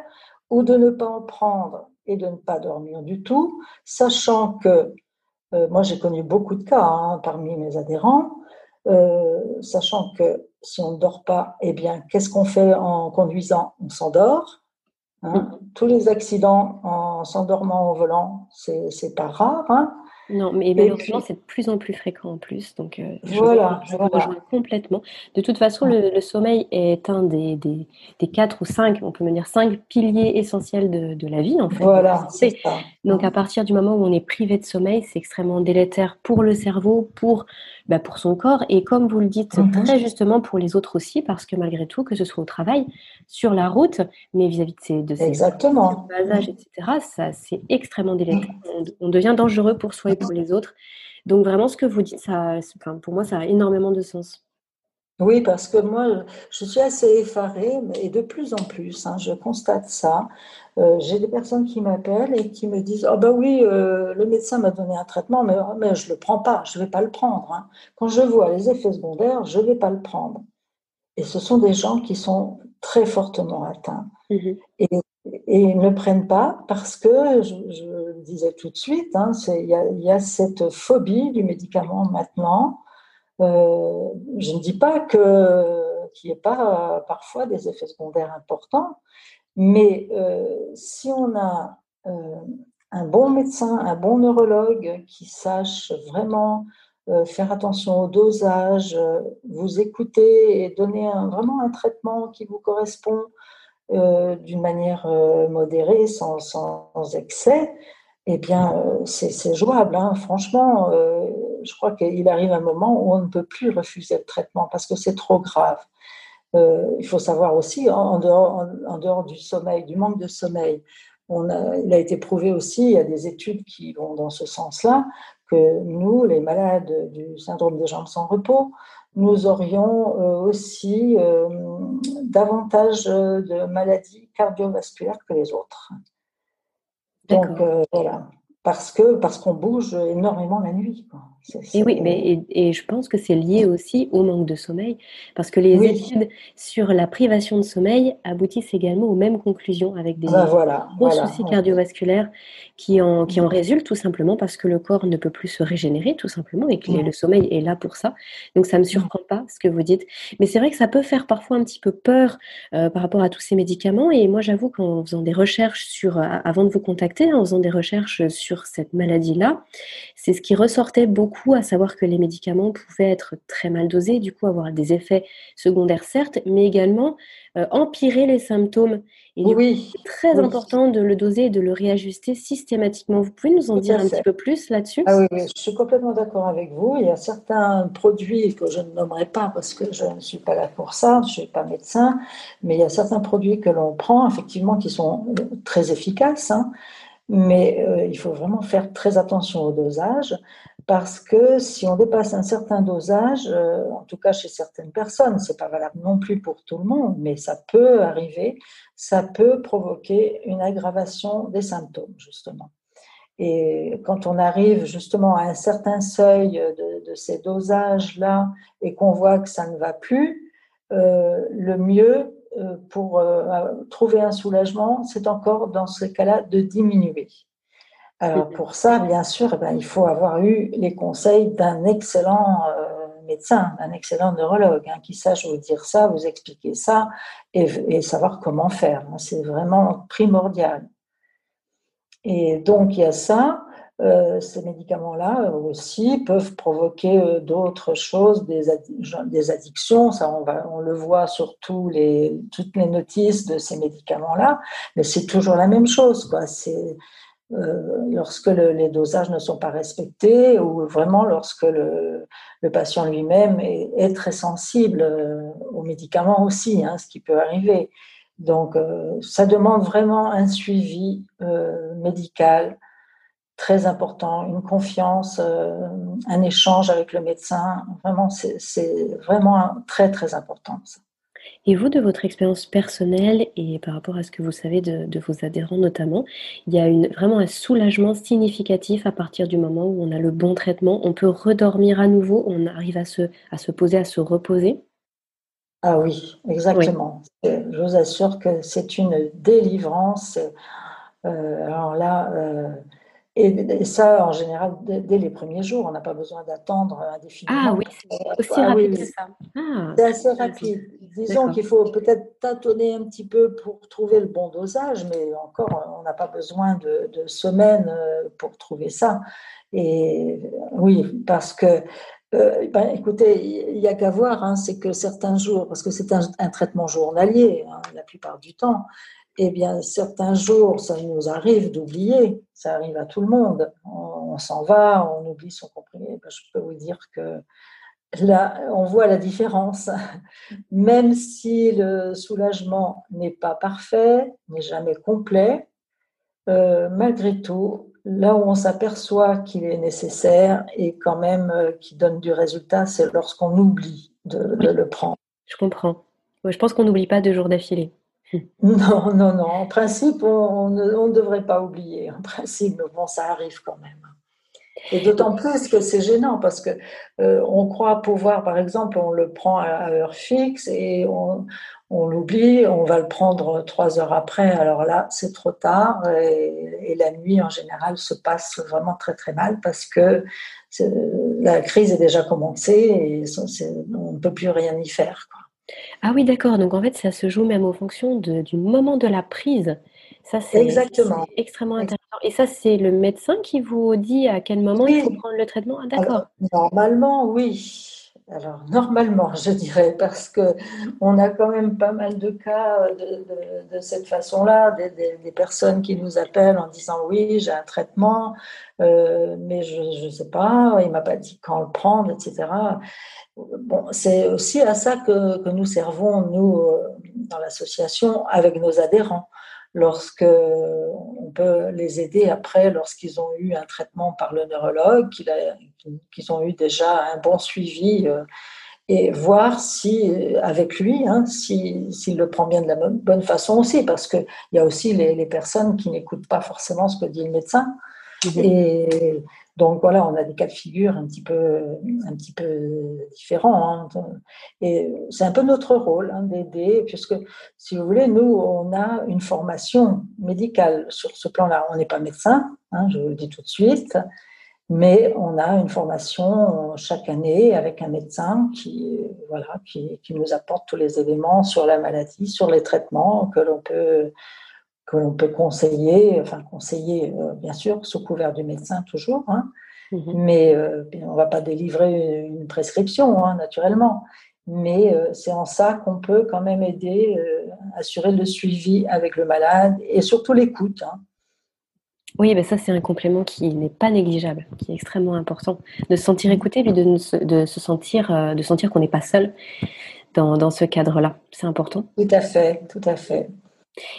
ou de ne pas en prendre et de ne pas dormir du tout, sachant que, euh, moi j'ai connu beaucoup de cas hein, parmi mes adhérents, euh, sachant que si on ne dort pas, eh bien, qu'est-ce qu'on fait en conduisant? On s'endort. Hein. Tous les accidents en s'endormant au volant, c'est pas rare. Hein. Non, mais malheureusement, c'est de plus en plus fréquent en plus. Donc, euh, je, voilà, rejoins, complètement. De toute façon, le, sommeil est un des, des, des, quatre ou cinq, on peut me dire cinq piliers essentiels de, de la vie, en fait. Voilà. C'est Donc, à partir du moment où on est privé de sommeil, c'est extrêmement délétère pour le cerveau, pour bah, pour son corps et comme vous le dites mhm. très justement pour les autres aussi, parce que malgré tout, que ce soit au travail, sur la route, mais vis-à-vis de ces, de ces Exactement. etc., ça c'est extrêmement délétère. On, devient dangereux pour soi et pour les autres. Donc vraiment, ce que vous dites, ça, pour moi, ça a énormément de sens. Oui, parce que moi, je suis assez effarée, et de plus en plus, hein, je constate ça. Euh, j'ai des personnes qui m'appellent et qui me disent Oh, ben oui, euh, le médecin m'a donné un traitement, mais, mais je ne le prends pas, je ne vais pas le prendre. Hein. Quand je vois les effets secondaires, je ne vais pas le prendre. Et ce sont des gens qui sont très fortement atteints. Mmh et, ils ne le prennent pas parce que, je, le disais tout de suite, hein, il y, y, a cette phobie du médicament maintenant. Euh, je ne dis pas que, qu'il n'y ait pas parfois des effets secondaires importants, mais euh, si on a euh, un bon médecin, un bon neurologue qui sache vraiment faire attention au dosage, vous écouter et donner vraiment un traitement qui vous correspond d'une manière modérée, sans, sans, excès, eh bien, c'est jouable. Hein. Franchement, je crois qu'il arrive un moment où on ne peut plus refuser le traitement parce que c'est trop grave. Euh, il faut savoir aussi, en dehors, en, dehors, du sommeil, du manque de sommeil, on a, il a été prouvé aussi, il y a des études qui vont dans ce sens-là, que nous, les malades du syndrome des jambes sans repos, nous aurions euh, aussi euh, davantage de maladies cardiovasculaires que les autres. Donc voilà, parce que parce qu'on bouge énormément la nuit. Et oui, mais et, je pense que c'est lié aussi au manque de sommeil, parce que les études sur la privation de sommeil aboutissent également aux mêmes conclusions avec des ben voilà, gros soucis cardiovasculaires qui en, qui en résultent tout simplement parce que le corps ne peut plus se régénérer tout simplement et que le sommeil est là pour ça. Donc ça ne me surprend pas ce que vous dites. Mais c'est vrai que ça peut faire parfois un petit peu peur euh, par rapport à tous ces médicaments. Et moi j'avoue qu'en faisant des recherches sur, avant de vous contacter, en faisant des recherches sur cette maladie-là, c'est ce qui ressortait beaucoup, à savoir que les médicaments pouvaient être très mal dosés, du coup avoir des effets secondaires certes, mais également euh, empirer les symptômes. Et oui, c'est très important de le doser et de le réajuster systématiquement. Vous pouvez nous en dire un petit peu plus là-dessus? Ah oui, je suis complètement d'accord avec vous. Il y a certains produits que je ne nommerai pas parce que je ne suis pas là pour ça, je ne suis pas médecin, mais il y a certains produits que l'on prend effectivement qui sont euh, très efficaces. Hein, mais euh, il faut vraiment faire très attention au dosage parce que si on dépasse un certain dosage, euh, en tout cas chez certaines personnes, c'est pas valable non plus pour tout le monde, mais ça peut arriver, ça peut provoquer une aggravation des symptômes justement. Et quand on arrive justement à un certain seuil de, ces dosages-là et qu'on voit que ça ne va plus, euh, le mieux, euh, pour trouver un soulagement, c'est encore dans ce cas-là de diminuer. Alors pour ça, bien sûr, eh ben, il faut avoir eu les conseils d'un excellent euh, médecin, d'un excellent neurologue, hein, qui sache vous dire ça, vous expliquer ça et, savoir comment faire. Hein. C'est vraiment primordial. Et donc il y a ça. Euh, ces médicaments-là aussi peuvent provoquer euh, d'autres choses, des, des, addictions. Ça, on, va, on le voit sur les, toutes les notices de ces médicaments-là, mais c'est toujours la même chose. Quoi. Euh, lorsque les dosages ne sont pas respectés ou vraiment lorsque le, patient lui-même est, très sensible aux médicaments aussi, hein, ce qui peut arriver. Donc, ça demande vraiment un suivi médical très important, une confiance, euh, un échange avec le médecin. Vraiment, c'est vraiment très, très important. Et vous, de votre expérience personnelle et par rapport à ce que vous savez de, vos adhérents notamment, il y a une, vraiment un soulagement significatif à partir du moment où on a le bon traitement. On peut redormir à nouveau, on arrive à se, à se poser, à se reposer? Ah oui, exactement. Je vous assure que c'est une délivrance. Euh, alors là, euh, et, ça, en général, dès, les premiers jours, on n'a pas besoin d'attendre indéfiniment. Ah oui, c'est aussi ah rapide que ça. Ah, c'est assez rapide. Disons qu'il faut peut-être tâtonner un petit peu pour trouver le bon dosage, mais encore, on n'a pas besoin de, semaines euh, pour trouver ça. Et oui, parce que, euh, ben, écoutez, il n'y a qu'à voir, hein, c'est que certains jours, parce que c'est un, traitement journalier hein, la plupart du temps, eh bien, certains jours, ça nous arrive d'oublier, ça arrive à tout le monde. On, s'en va, on oublie son comprimé. Ben, je peux vous dire que là, on voit la différence. Même si le soulagement n'est pas parfait, n'est jamais complet, euh, malgré tout, là où on s'aperçoit qu'il est nécessaire et quand même euh, qui donne du résultat, c'est lorsqu'on oublie de, le prendre. Je comprends. je pense qu'on n'oublie pas deux jours d'affilée. Non, non, non. En principe, on, ne, devrait pas oublier. En principe, mais bon, ça arrive quand même. Et d'autant plus que c'est gênant parce que euh, on croit pouvoir, par exemple, on le prend à, heure fixe et on, l'oublie, on va le prendre trois heures après. Alors là, c'est trop tard et, la nuit en général se passe vraiment très très mal parce que la crise est déjà commencée et on ne peut plus rien y faire. Ah oui, d'accord. Donc en fait, ça se joue même en fonction du moment de la prise. Ça, c'est Exactement. extrêmement intéressant. Et ça, c'est le médecin qui vous dit à quel moment il faut prendre le traitement? Ah, d'accord. normalement, oui. Alors normalement, je dirais, parce que on a quand même pas mal de cas de, cette façon-là, des, personnes qui nous appellent en disant oui, j'ai un traitement, euh, mais je ne sais pas, il m'a pas dit quand le prendre, etc. Bon, c'est aussi à ça que, nous servons, nous, euh, dans l'association, avec nos adhérents, lorsque on peut les aider après, lorsqu'ils ont eu un traitement par le neurologue, qu'ils ont eu déjà un bon suivi, euh, et voir si, avec lui, hein, s'il le prend bien de la bonne, façon aussi, parce qu'il y a aussi les, les personnes qui n'écoutent pas forcément ce que dit le médecin. Mhm. Et Donc voilà, on a des cas de figure un petit peu, un petit peu différents. Hein. Et c'est un peu notre rôle hein, d'aider, puisque si vous voulez, nous, on a une formation médicale sur ce plan-là. On n'est pas médecin, hein, je vous le dis tout de suite, mais on a une formation chaque année avec un médecin qui, voilà, qui, qui nous apporte tous les éléments sur la maladie, sur les traitements que l'on peut que l'on peut conseiller, enfin conseiller euh, bien sûr sous couvert du médecin toujours, hein, mhm. mais euh, on ne va pas délivrer une prescription hein, naturellement. Mais euh, c'est en ça qu'on peut quand même aider, assurer le suivi avec le malade et surtout l'écoute. Hein. Oui, ben ça c'est un complément qui n'est pas négligeable, qui est extrêmement important. De se sentir écouté, puis de, de se sentir, de sentir qu'on n'est pas seul dans, dans ce cadre-là. C'est important. Tout à fait, tout à fait.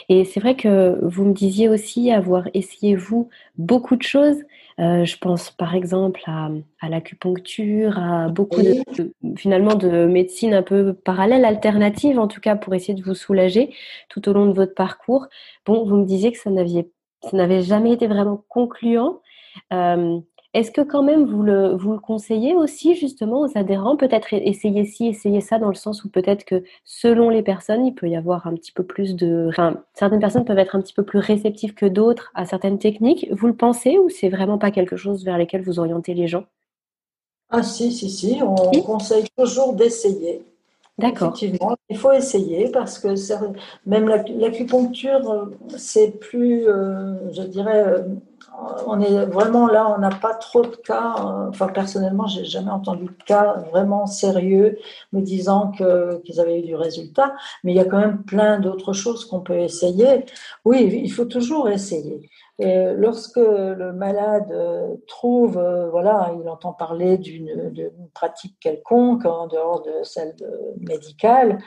Et c'est vrai que vous me disiez aussi avoir essayé, vous, beaucoup de choses. Euh, je pense par exemple à, l'acupuncture, à beaucoup de, finalement de médecine un peu parallèle, alternative en tout cas, pour essayer de vous soulager tout au long de votre parcours. Bon, vous me disiez que ça n'avait jamais été vraiment concluant. Euh, est-ce que quand même vous le, vous le conseillez aussi justement aux adhérents Peut-être essayer ci, essayer ça, dans le sens où peut-être que selon les personnes, il peut y avoir un petit peu plus de... Enfin, certaines personnes peuvent être un petit peu plus réceptives que d'autres à certaines techniques. Vous le pensez ou c'est vraiment pas quelque chose vers lesquels vous orientez les gens? Ah si, si, si. On conseille toujours d'essayer. D'accord. Effectivement, il faut essayer parce que même l'acupuncture, euh, c'est plus, euh, je dirais, euh, on est vraiment là, on n'a pas trop de cas. Enfin, personnellement, j'ai jamais entendu de cas vraiment sérieux me disant qu'ils avaient eu du résultat. Mais il y a quand même plein d'autres choses qu'on peut essayer. Oui, il faut toujours essayer. Lorsque le malade euh, trouve, euh, voilà, il entend parler d'une pratique quelconque en dehors de celle médicale,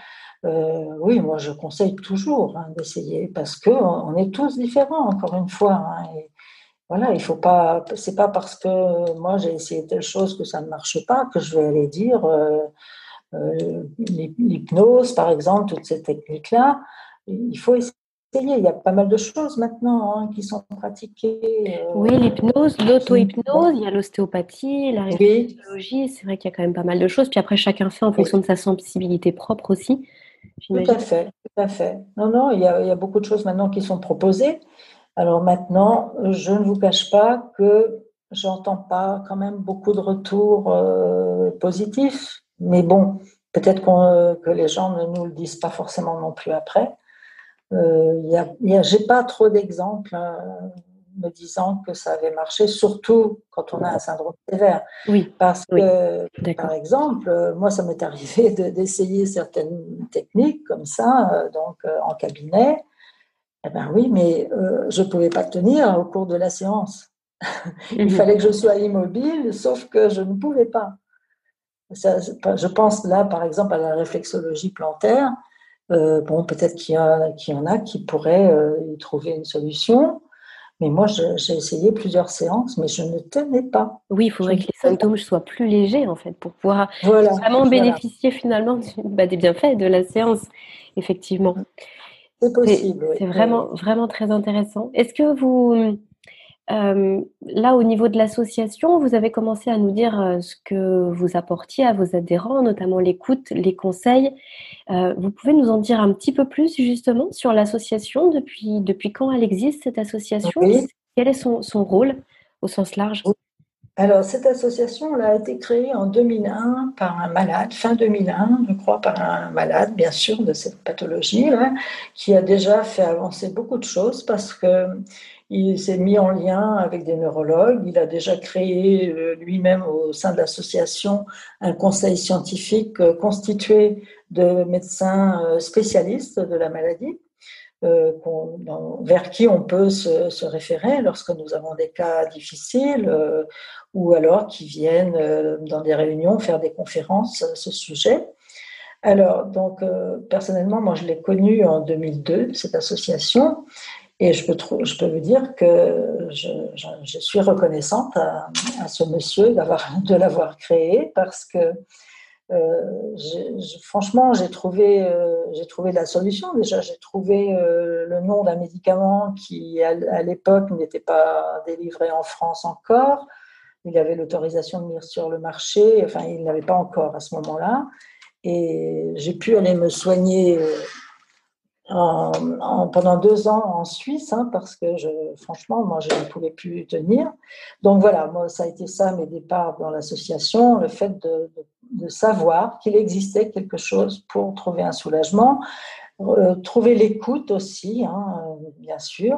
euh, oui, moi je conseille toujours hein, d'essayer parce que on est tous différents, encore une fois. Hein, voilà, il faut pas. C'est pas parce que moi j'ai essayé telle chose que ça ne marche pas que je vais aller dire l'hypnose, par exemple, toutes ces techniques-là. Il faut essayer il y a pas mal de choses maintenant hein, qui sont pratiquées. Euh, oui, l'hypnose, l'auto-hypnose, il y a l'ostéopathie, la réflexologie. C'est vrai qu'il y a quand même pas mal de choses. Puis après, chacun fait en fonction de sa sensibilité propre aussi. Tout à fait, tout à fait. Non, non, il y, a, il y, a, beaucoup de choses maintenant qui sont proposées. Alors maintenant, je ne vous cache pas que j'entends pas quand même beaucoup de retours euh, positifs. Mais bon, peut-être que les gens ne nous le disent pas forcément non plus après. Euh, y a, j'ai pas trop d'exemples hein, me disant que ça avait marché, surtout quand on a un syndrome sévère. Oui. Parce que, par exemple, moi, ça m'est arrivé d'essayer certaines techniques comme ça, euh, donc euh, en cabinet. Eh ben oui, mais je ne pouvais pas tenir au cours de la séance. Il mhm. fallait que je sois immobile, sauf que je ne pouvais pas. je pense là, par exemple, à la réflexologie plantaire. Euh, bon, peut-être qu'il y, en a qui pourraient euh, y trouver une solution. Mais moi, j'ai essayé plusieurs séances, mais je ne tenais pas. Oui, il faudrait que les symptômes soient plus légers, en fait, pour pouvoir vraiment bénéficier finalement bah, des bienfaits de la séance, effectivement. C'est possible. C'est vraiment, vraiment très intéressant. Est-ce que vous, euh, là, au niveau de l'association, vous avez commencé à nous dire euh, ce que vous apportiez à vos adhérents, notamment l'écoute, les conseils. Euh, vous pouvez nous en dire un petit peu plus justement sur l'association? Depuis, depuis quand elle existe, cette association? Quel est son, son, rôle au sens large? Alors, cette association elle a été créée en 2001 par un malade, fin 2001, je crois, par un malade, bien sûr, de cette pathologie, qui a déjà fait avancer beaucoup de choses parce que il s'est mis en lien avec des neurologues. Il a déjà créé euh, lui-même au sein de l'association un conseil scientifique euh, constitué de médecins euh, spécialistes de la maladie. Vers qui on peut se, référer lorsque nous avons des cas difficiles ou alors qui viennent dans des réunions faire des conférences à ce sujet. Alors, donc, personnellement, moi, je l'ai connu en 2002, cette association, et je peux, je peux vous dire que je, je, suis reconnaissante à, à ce monsieur de l'avoir créé parce que euh, franchement, j'ai trouvé, euh, j'ai trouvé la solution. Déjà, j'ai trouvé euh, le nom d'un médicament qui, à, l'époque, n'était pas délivré en France encore. il avait l'autorisation de venir sur le marché, enfin il n'avait pas encore à ce moment-là. Et j'ai pu aller me soigner pendant deux ans en Suisse, hein, parce que franchement, moi, je ne pouvais plus tenir. Donc voilà, moi, ça a été ça mes départs dans l'association, le fait de, savoir qu'il existait quelque chose pour trouver un soulagement, euh, trouver l'écoute aussi, hein, bien sûr.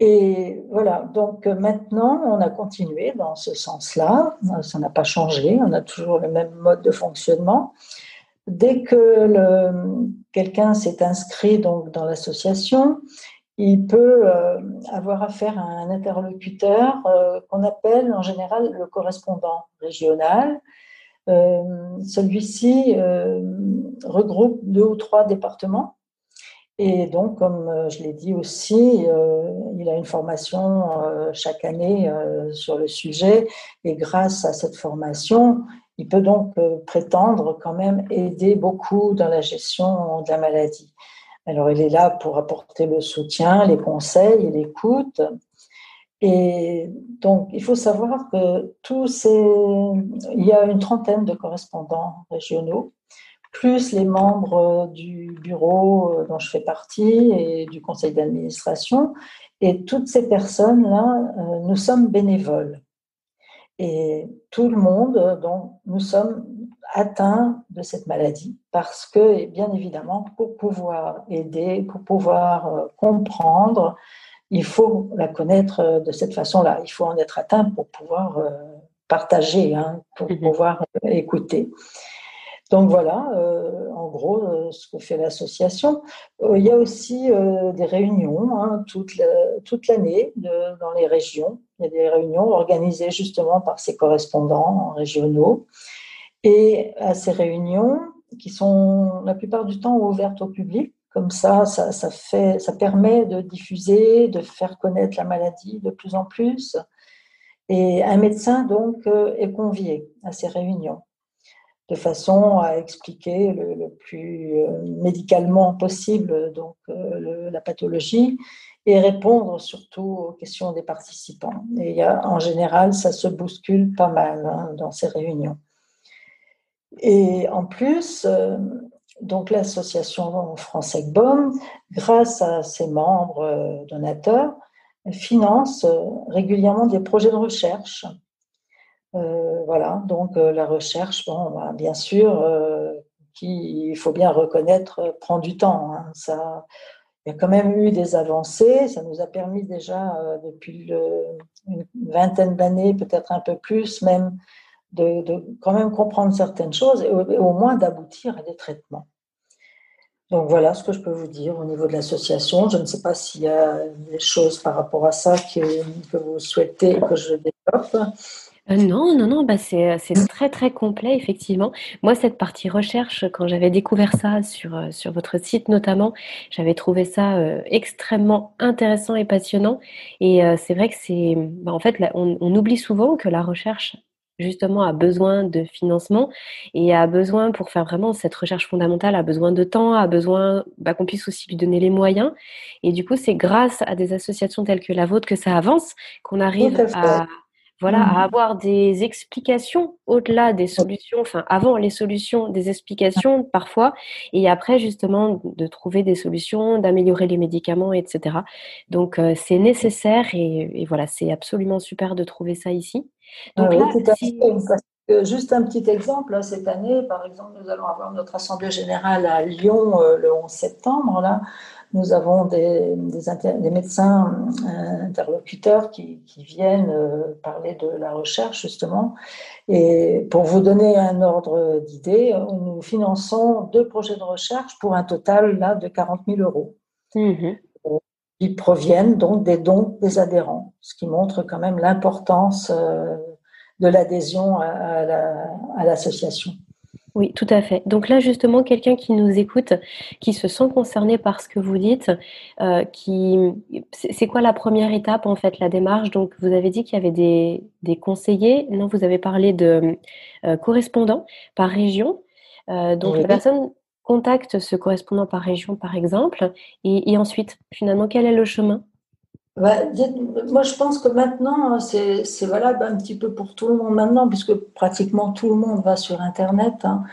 Et voilà, donc maintenant, on a continué dans ce sens-là. Ça n'a pas changé, on a toujours le même mode de fonctionnement. Dès que quelqu'un s'est inscrit donc dans l'association, il peut euh, avoir affaire à un interlocuteur euh, qu'on appelle en général le correspondant régional. Euh, celui-ci regroupe deux ou trois départements. Et donc, comme je l'ai dit aussi, il a une formation chaque année sur le sujet. Et grâce à cette formation, il peut donc euh, prétendre quand même aider beaucoup dans la gestion de la maladie. Alors, il est là pour apporter le soutien, les conseils l'écoute. Et donc, il faut savoir que tous ces, il y a une trentaine de correspondants régionaux, plus les membres du bureau euh, dont je fais partie et du conseil d'administration. Et toutes ces personnes-là, euh, nous sommes bénévoles. Et tout le monde, donc, nous sommes atteints de cette maladie parce que, bien évidemment, pour pouvoir aider, pour pouvoir euh, comprendre, il faut la connaître euh, de cette façon-là. Il faut en être atteint pour pouvoir euh, partager, hein, pour mhm. pouvoir écouter. Donc voilà, euh, en gros, euh, ce que fait l'association. Euh, il y a aussi des réunions hein, toute, l'année dans les régions. Il y a des réunions organisées justement par ces correspondants régionaux. Et à ces réunions, qui sont la plupart du temps ouvertes au public, comme ça, ça, fait, ça permet de diffuser, de faire connaître la maladie de plus en plus. Et un médecin, donc, est convié à ces réunions de façon à expliquer le, plus euh, médicalement possible donc euh, la pathologie et répondre surtout aux questions des participants. Et en général, ça se bouscule pas mal hein, dans ces réunions. Et en plus, euh, donc l'association France BOM, grâce à ses membres donateurs, finance régulièrement des projets de recherche euh, voilà, donc euh, la recherche, bon, bah, bien sûr, euh, il faut bien reconnaître, prend du temps. Hein. ça, il y a quand même eu des avancées. Ça nous a permis déjà, depuis une vingtaine d'années, peut-être un peu plus même, de, quand même comprendre certaines choses et au, moins d'aboutir à des traitements. Donc voilà ce que je peux vous dire au niveau de l'association. Je ne sais pas s'il y a des choses par rapport à ça que vous souhaitez que je développe. Euh, non, non, non, bah c'est, c'est très, très complet, effectivement. Moi, cette partie recherche, quand j'avais découvert ça sur, euh, sur votre site notamment, j'avais trouvé ça euh, extrêmement intéressant et passionnant. Et c'est vrai que c'est, bah, en fait, on, on oublie souvent que la recherche, justement, a besoin de financement et a besoin, pour faire vraiment cette recherche fondamentale, a besoin de temps, a besoin bah, qu'on puisse aussi lui donner les moyens. Et du coup, c'est grâce à des associations telles que la vôtre que ça avance, qu'on arrive à voilà, à mmh. avoir des explications au-delà des solutions, enfin avant les solutions, des explications parfois, et après justement de trouver des solutions, d'améliorer les médicaments, etc. Donc euh, c'est nécessaire et, voilà, c'est absolument super de trouver ça ici. Donc juste un petit exemple, cette année, par exemple, nous allons avoir notre assemblée générale à Lyon euh, le 11 septembre, là. Nous avons des, des, médecins euh, interlocuteurs qui, qui viennent euh, parler de la recherche, justement. Et pour vous donner un ordre d'idée, nous finançons deux projets de recherche pour un total là, de 40 000 euros. Mmh qui proviennent donc des dons des adhérents, ce qui montre quand même l'importance de l'adhésion à l'association. Oui, tout à fait. Donc là, justement, quelqu'un qui nous écoute, qui se sent concerné par ce que vous dites, euh, qui, c'est quoi la première étape en fait, la démarche? Donc, vous avez dit qu'il y avait des, des, conseillers. Non, vous avez parlé de euh, correspondants par région. Euh, donc, la personne contacte ce correspondant par région, par exemple, et, et ensuite, finalement, quel est le chemin? Bah, moi, je pense que maintenant, c'est valable un petit peu pour tout le monde maintenant, puisque pratiquement tout le monde va sur Internet. Hein.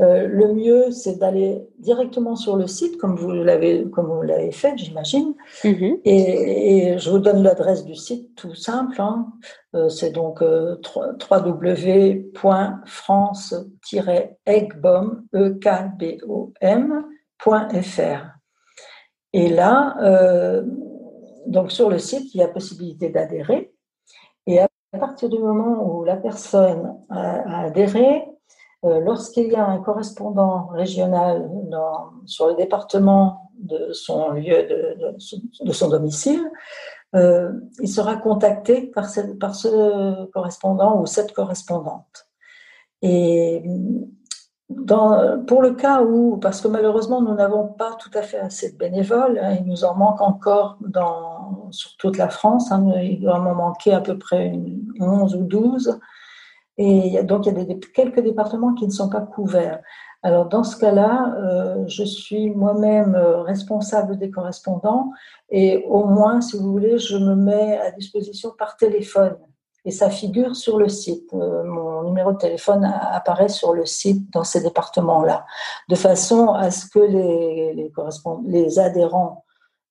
Euh, le mieux, c'est d'aller directement sur le site, comme vous l'avez, comme vous l'avez fait, j'imagine. Mm-hmm. Et, je vous donne l'adresse du site, tout simple. Hein. Euh, c'est donc euh, www.france-egbom.fr. Et là, euh, donc sur le site, il y a possibilité d'adhérer. Et à partir du moment où la personne a, adhéré, euh, lorsqu'il y a un correspondant régional sur le département de son lieu de, son domicile, euh, il sera contacté par, par ce correspondant ou cette correspondante. Et pour le cas où, parce que malheureusement nous n'avons pas tout à fait assez de bénévoles, hein, il nous en manque encore dans, sur toute la France, hein, il doit en manquer à peu près 11 ou 12, et donc il y a quelques départements qui ne sont pas couverts. Alors dans ce cas-là, euh, je suis moi-même euh, responsable des correspondants et au moins, si vous voulez, je me mets à disposition par téléphone et ça figure sur le site. Euh, mon numéro de téléphone apparaît sur le site dans ces départements-là, de façon à ce que les, les, les adhérents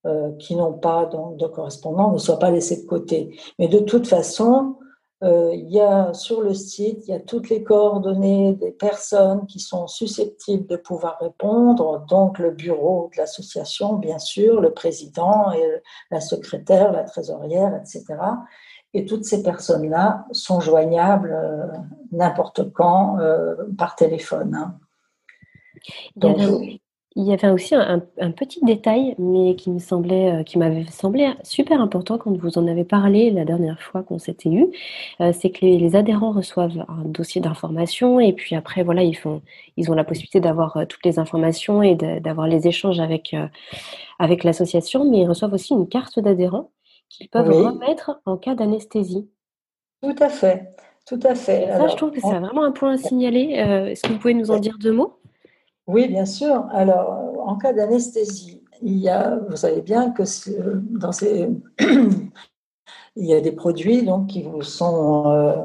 euh, qui n'ont pas donc, de correspondant ne soient pas laissés de côté. Mais de toute façon, euh, il y a sur le site, il y a toutes les coordonnées des personnes qui sont susceptibles de pouvoir répondre, donc le bureau de l'association, bien sûr, le président et la secrétaire, la trésorière, etc. Et toutes ces personnes-là sont joignables euh, n'importe quand par téléphone. Hein. il, y avait, aussi un, petit détail, mais qui me semblait, euh, qui m'avait semblé super important quand vous en avez parlé la dernière fois qu'on s'était eu, c'est que les, adhérents reçoivent un dossier d'information et puis après voilà ils font, ils ont la possibilité d'avoir toutes les informations et d'avoir les échanges avec avec l'association, mais ils reçoivent aussi une carte d'adhérent qu'ils peuvent remettre en cas d'anesthésie. Tout à fait, tout à fait. ça, je trouve que c'est vraiment un point à signaler. Euh, est-ce que vous pouvez nous en dire deux mots? Oui, bien sûr. Alors, en cas d'anesthésie, il y a, vous savez bien que dans ces, il y a des produits donc qui vous sont euh,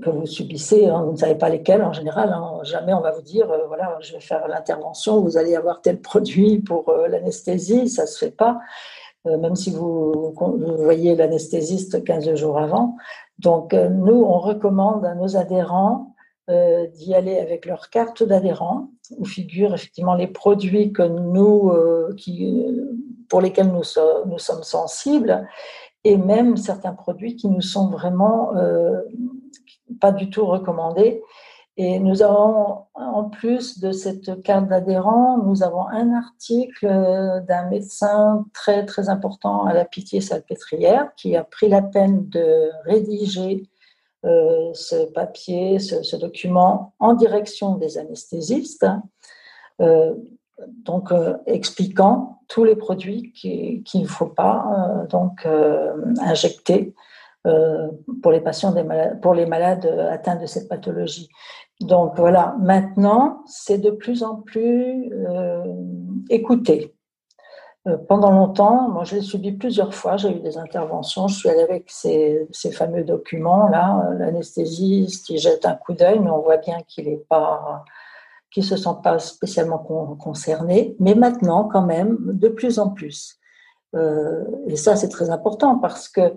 que, vous subissez, hein. vous ne savez pas lesquels en général. Hein. jamais on va vous dire, euh, voilà, je vais faire l'intervention, vous allez avoir tel produit pour l'anesthésie, ça se fait pas. Euh, même si vous, voyez l'anesthésiste 15 jours avant. Donc, euh, nous, on recommande à nos adhérents euh, d'y aller avec leur carte d'adhérent, où figurent effectivement les produits que nous, qui, pour lesquels nous, sommes sensibles, et même certains produits qui nous sont vraiment pas du tout recommandés. Et nous avons, en plus de cette carte d'adhérent, nous avons un article d'un médecin très, très important à la Pitié-Salpêtrière qui a pris la peine de rédiger euh, ce papier, ce, document en direction des anesthésistes, euh, donc euh, expliquant tous les produits qu'il ne faut pas donc injecter pour les patients des malades, pour les malades atteints de cette pathologie. Donc voilà, maintenant, c'est de plus en plus écouté. Euh, pendant longtemps, moi je l'ai subi plusieurs fois, j'ai eu des interventions, je suis allée avec ces, fameux documents-là, euh, l'anesthésiste qui jette un coup d'œil, mais on voit bien qu'il est pas ne se sent pas spécialement concerné, mais maintenant quand même, de plus en plus. et ça, c'est très important parce que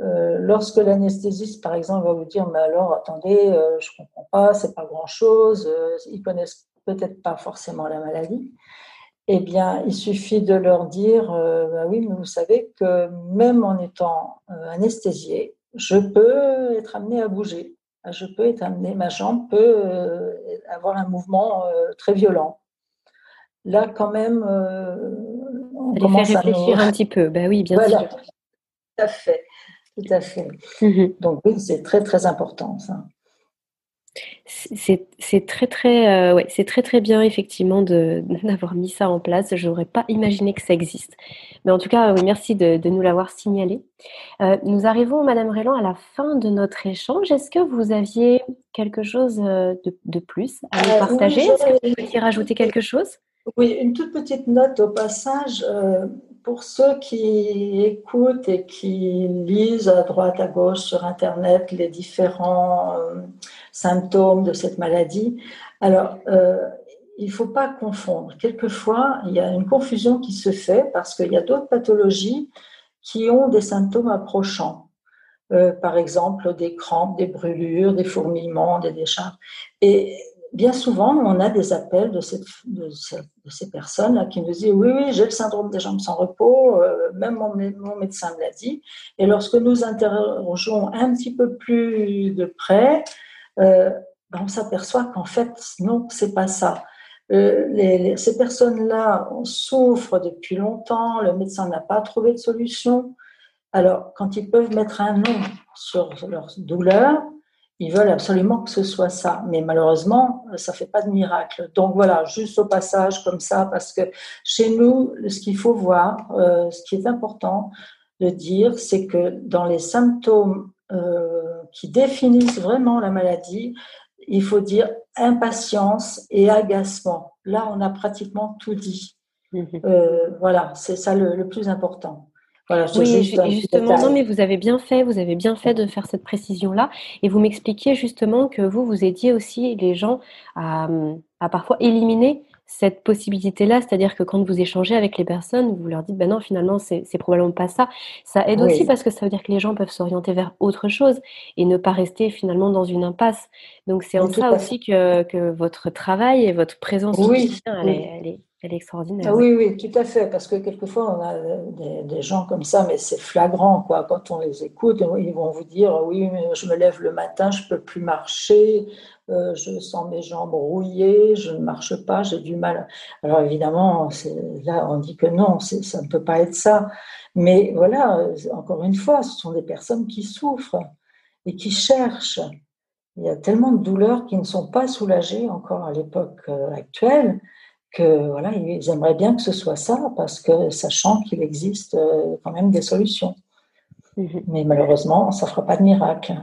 euh, lorsque l'anesthésiste, par exemple, va vous dire, mais alors, attendez, euh, je comprends pas, c'est pas grand-chose, euh, ils connaissent peut-être pas forcément la maladie, eh bien, il suffit de leur dire, bah oui, mais vous savez que même en étant anesthésié, je peux être amené à bouger, je peux être amené, ma jambe peut avoir un mouvement très violent. Là, quand même, on commence à réfléchir un petit peu. Ben oui, bien sûr. Tout à fait. Tout à fait. Mhm. Donc oui, c'est très très important ça. C'est très très euh, ouais, c'est très très bien effectivement d'avoir mis ça en place. Je n'aurais pas imaginé que ça existe. Mais en tout cas, oui, merci de, nous l'avoir signalé. Euh, nous arrivons, Madame Rélan, à la fin de notre échange. Est-ce que vous aviez quelque chose euh, de, plus à nous partager? Est-ce que vous rajouter quelque chose? Oui, une toute petite note au passage pour ceux qui écoutent et qui lisent à droite, à gauche sur Internet les différents euh, symptômes de cette maladie, alors euh, il ne faut pas confondre. Quelquefois, il y a une confusion qui se fait parce qu'il y a d'autres pathologies qui ont des symptômes approchants. Euh, par exemple, des crampes, des brûlures, des fourmillements, des décharges. Et bien souvent, on a des appels de, ces personnes qui nous disent Oui, oui, j'ai le syndrome des jambes sans repos, euh, même mon, médecin me l'a dit. Et lorsque nous interrogeons un petit peu plus de près, euh, ben, on s'aperçoit qu'en fait, non, c'est pas ça. Euh, ces personnes-là souffrent depuis longtemps, le médecin n'a pas trouvé de solution. Alors, quand ils peuvent mettre un nom sur leur douleur, ils veulent absolument que ce soit ça. Mais malheureusement, ça ne fait pas de miracle. Donc voilà, juste au passage comme ça, parce que chez nous, ce qu'il faut voir, euh, ce qui est important de dire, c'est que dans les symptômes qui définissent vraiment la maladie, il faut dire impatience et agacement. Là, on a pratiquement tout dit. Mhm. Euh, voilà, c'est ça le, plus important. Voilà, oui, justement, non, mais vous avez bien fait, vous avez bien fait de faire cette précision-là, et vous m'expliquiez justement que vous, vous aidiez aussi les gens à, à parfois éliminer cette possibilité-là, c'est-à-dire que quand vous échangez avec les personnes, vous leur dites, ben non, finalement, c'est probablement pas ça. Ça aide aussi parce que ça veut dire que les gens peuvent s'orienter vers autre chose et ne pas rester finalement dans une impasse. Donc c'est en ça aussi que, que, votre travail et votre présence oui, elle, est, elle, est, elle, est, extraordinaire. Ah, oui, oui, tout à fait, parce que quelquefois, on a des, des gens comme ça, mais c'est flagrant, quoi. Quand on les écoute, ils vont vous dire, oui, mais je me lève le matin, je peux plus marcher, euh, je sens mes jambes rouillées, je ne marche pas, j'ai du mal. Alors évidemment, là, on dit que non, ça ne peut pas être ça. Mais voilà, encore une fois, ce sont des personnes qui souffrent et qui cherchent. Il y a tellement de douleurs qui ne sont pas soulagées encore à l'époque euh, actuelle que voilà, ils aimeraient bien que ce soit ça parce que sachant qu'il existe euh, quand même des solutions. Mmh Mais malheureusement, ça ne fera pas de miracle.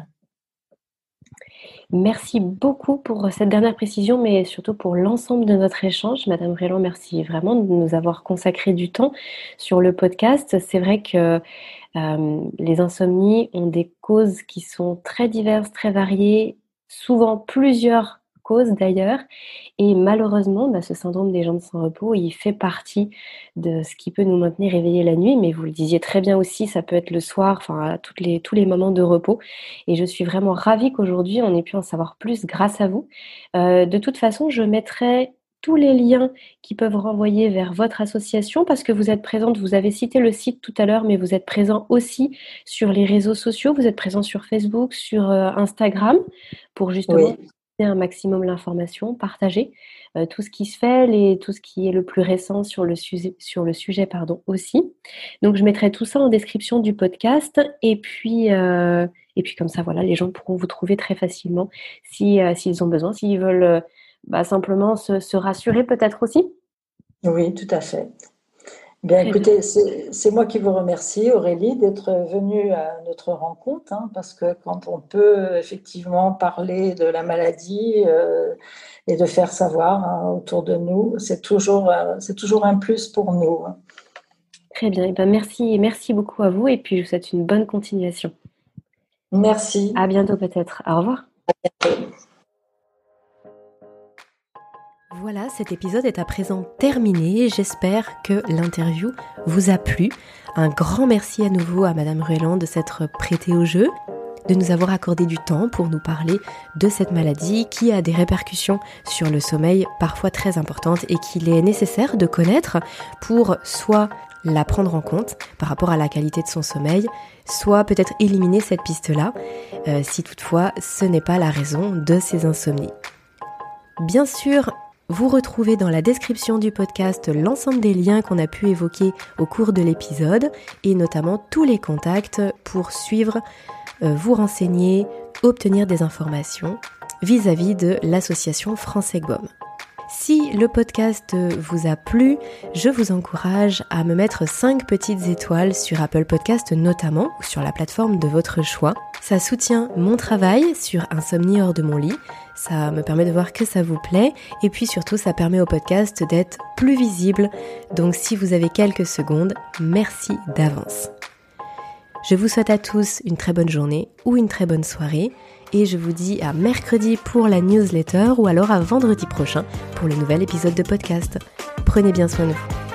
Merci beaucoup pour cette dernière précision, mais surtout pour l'ensemble de notre échange. Madame Rélan, merci vraiment de nous avoir consacré du temps sur le podcast. C'est vrai que euh, les insomnies ont des causes qui sont très diverses, très variées, souvent plusieurs d'ailleurs. Et malheureusement, bah, ce syndrome des jambes sans repos, il fait partie de ce qui peut nous maintenir éveillés la nuit. Mais vous le disiez très bien aussi, ça peut être le soir, enfin les, tous les moments de repos. Et je suis vraiment ravie qu'aujourd'hui, on ait pu en savoir plus grâce à vous. Euh, de toute façon, je mettrai tous les liens qui peuvent renvoyer vers votre association parce que vous êtes présente, vous avez cité le site tout à l'heure, mais vous êtes présent aussi sur les réseaux sociaux, vous êtes présent sur Facebook, sur euh, Instagram pour justement un maximum l'information, partager euh, tout ce qui se fait, les, tout ce qui est le plus récent sur le sujet, sur le sujet pardon, aussi. Donc je mettrai tout ça en description du podcast et puis, euh, et puis comme ça, voilà, les gens pourront vous trouver très facilement si, euh, s'ils ont besoin, s'ils veulent bah, simplement se rassurer peut-être aussi. Oui, tout à fait. Bien, écoutez, c'est moi qui vous remercie, Aurélie, d'être venue à notre rencontre, hein, parce que quand on peut effectivement parler de la maladie euh, et de faire savoir hein, autour de nous, c'est toujours, euh, c'est toujours un plus pour nous. Hein. Très bien, et eh ben merci, merci beaucoup à vous, et puis je vous souhaite une bonne continuation. Merci. À bientôt peut-être. Au revoir. À bientôt. Voilà, cet épisode est à présent terminé. J'espère que l'interview vous a plu. Un grand merci à nouveau à Madame Ruelland de s'être prêtée au jeu, de nous avoir accordé du temps pour nous parler de cette maladie qui a des répercussions sur le sommeil parfois très importantes et qu'il est nécessaire de connaître pour soit la prendre en compte par rapport à la qualité de son sommeil, soit peut-être éliminer cette piste-là, euh, si toutefois ce n'est pas la raison de ces insomnies. Bien sûr, vous retrouvez dans la description du podcast l'ensemble des liens qu'on a pu évoquer au cours de l'épisode et notamment tous les contacts pour suivre, euh, vous renseigner, obtenir des informations vis-à-vis de l'association France Egbom. Si le podcast vous a plu, je vous encourage à me mettre 5 petites étoiles sur Apple Podcast notamment ou sur la plateforme de votre choix. Ça soutient mon travail sur Insomnie hors de mon lit ça me permet de voir que ça vous plaît et puis surtout ça permet au podcast d'être plus visible. Donc si vous avez quelques secondes, merci d'avance. Je vous souhaite à tous une très bonne journée ou une très bonne soirée et je vous dis à mercredi pour la newsletter ou alors à vendredi prochain pour le nouvel épisode de podcast. Prenez bien soin de vous.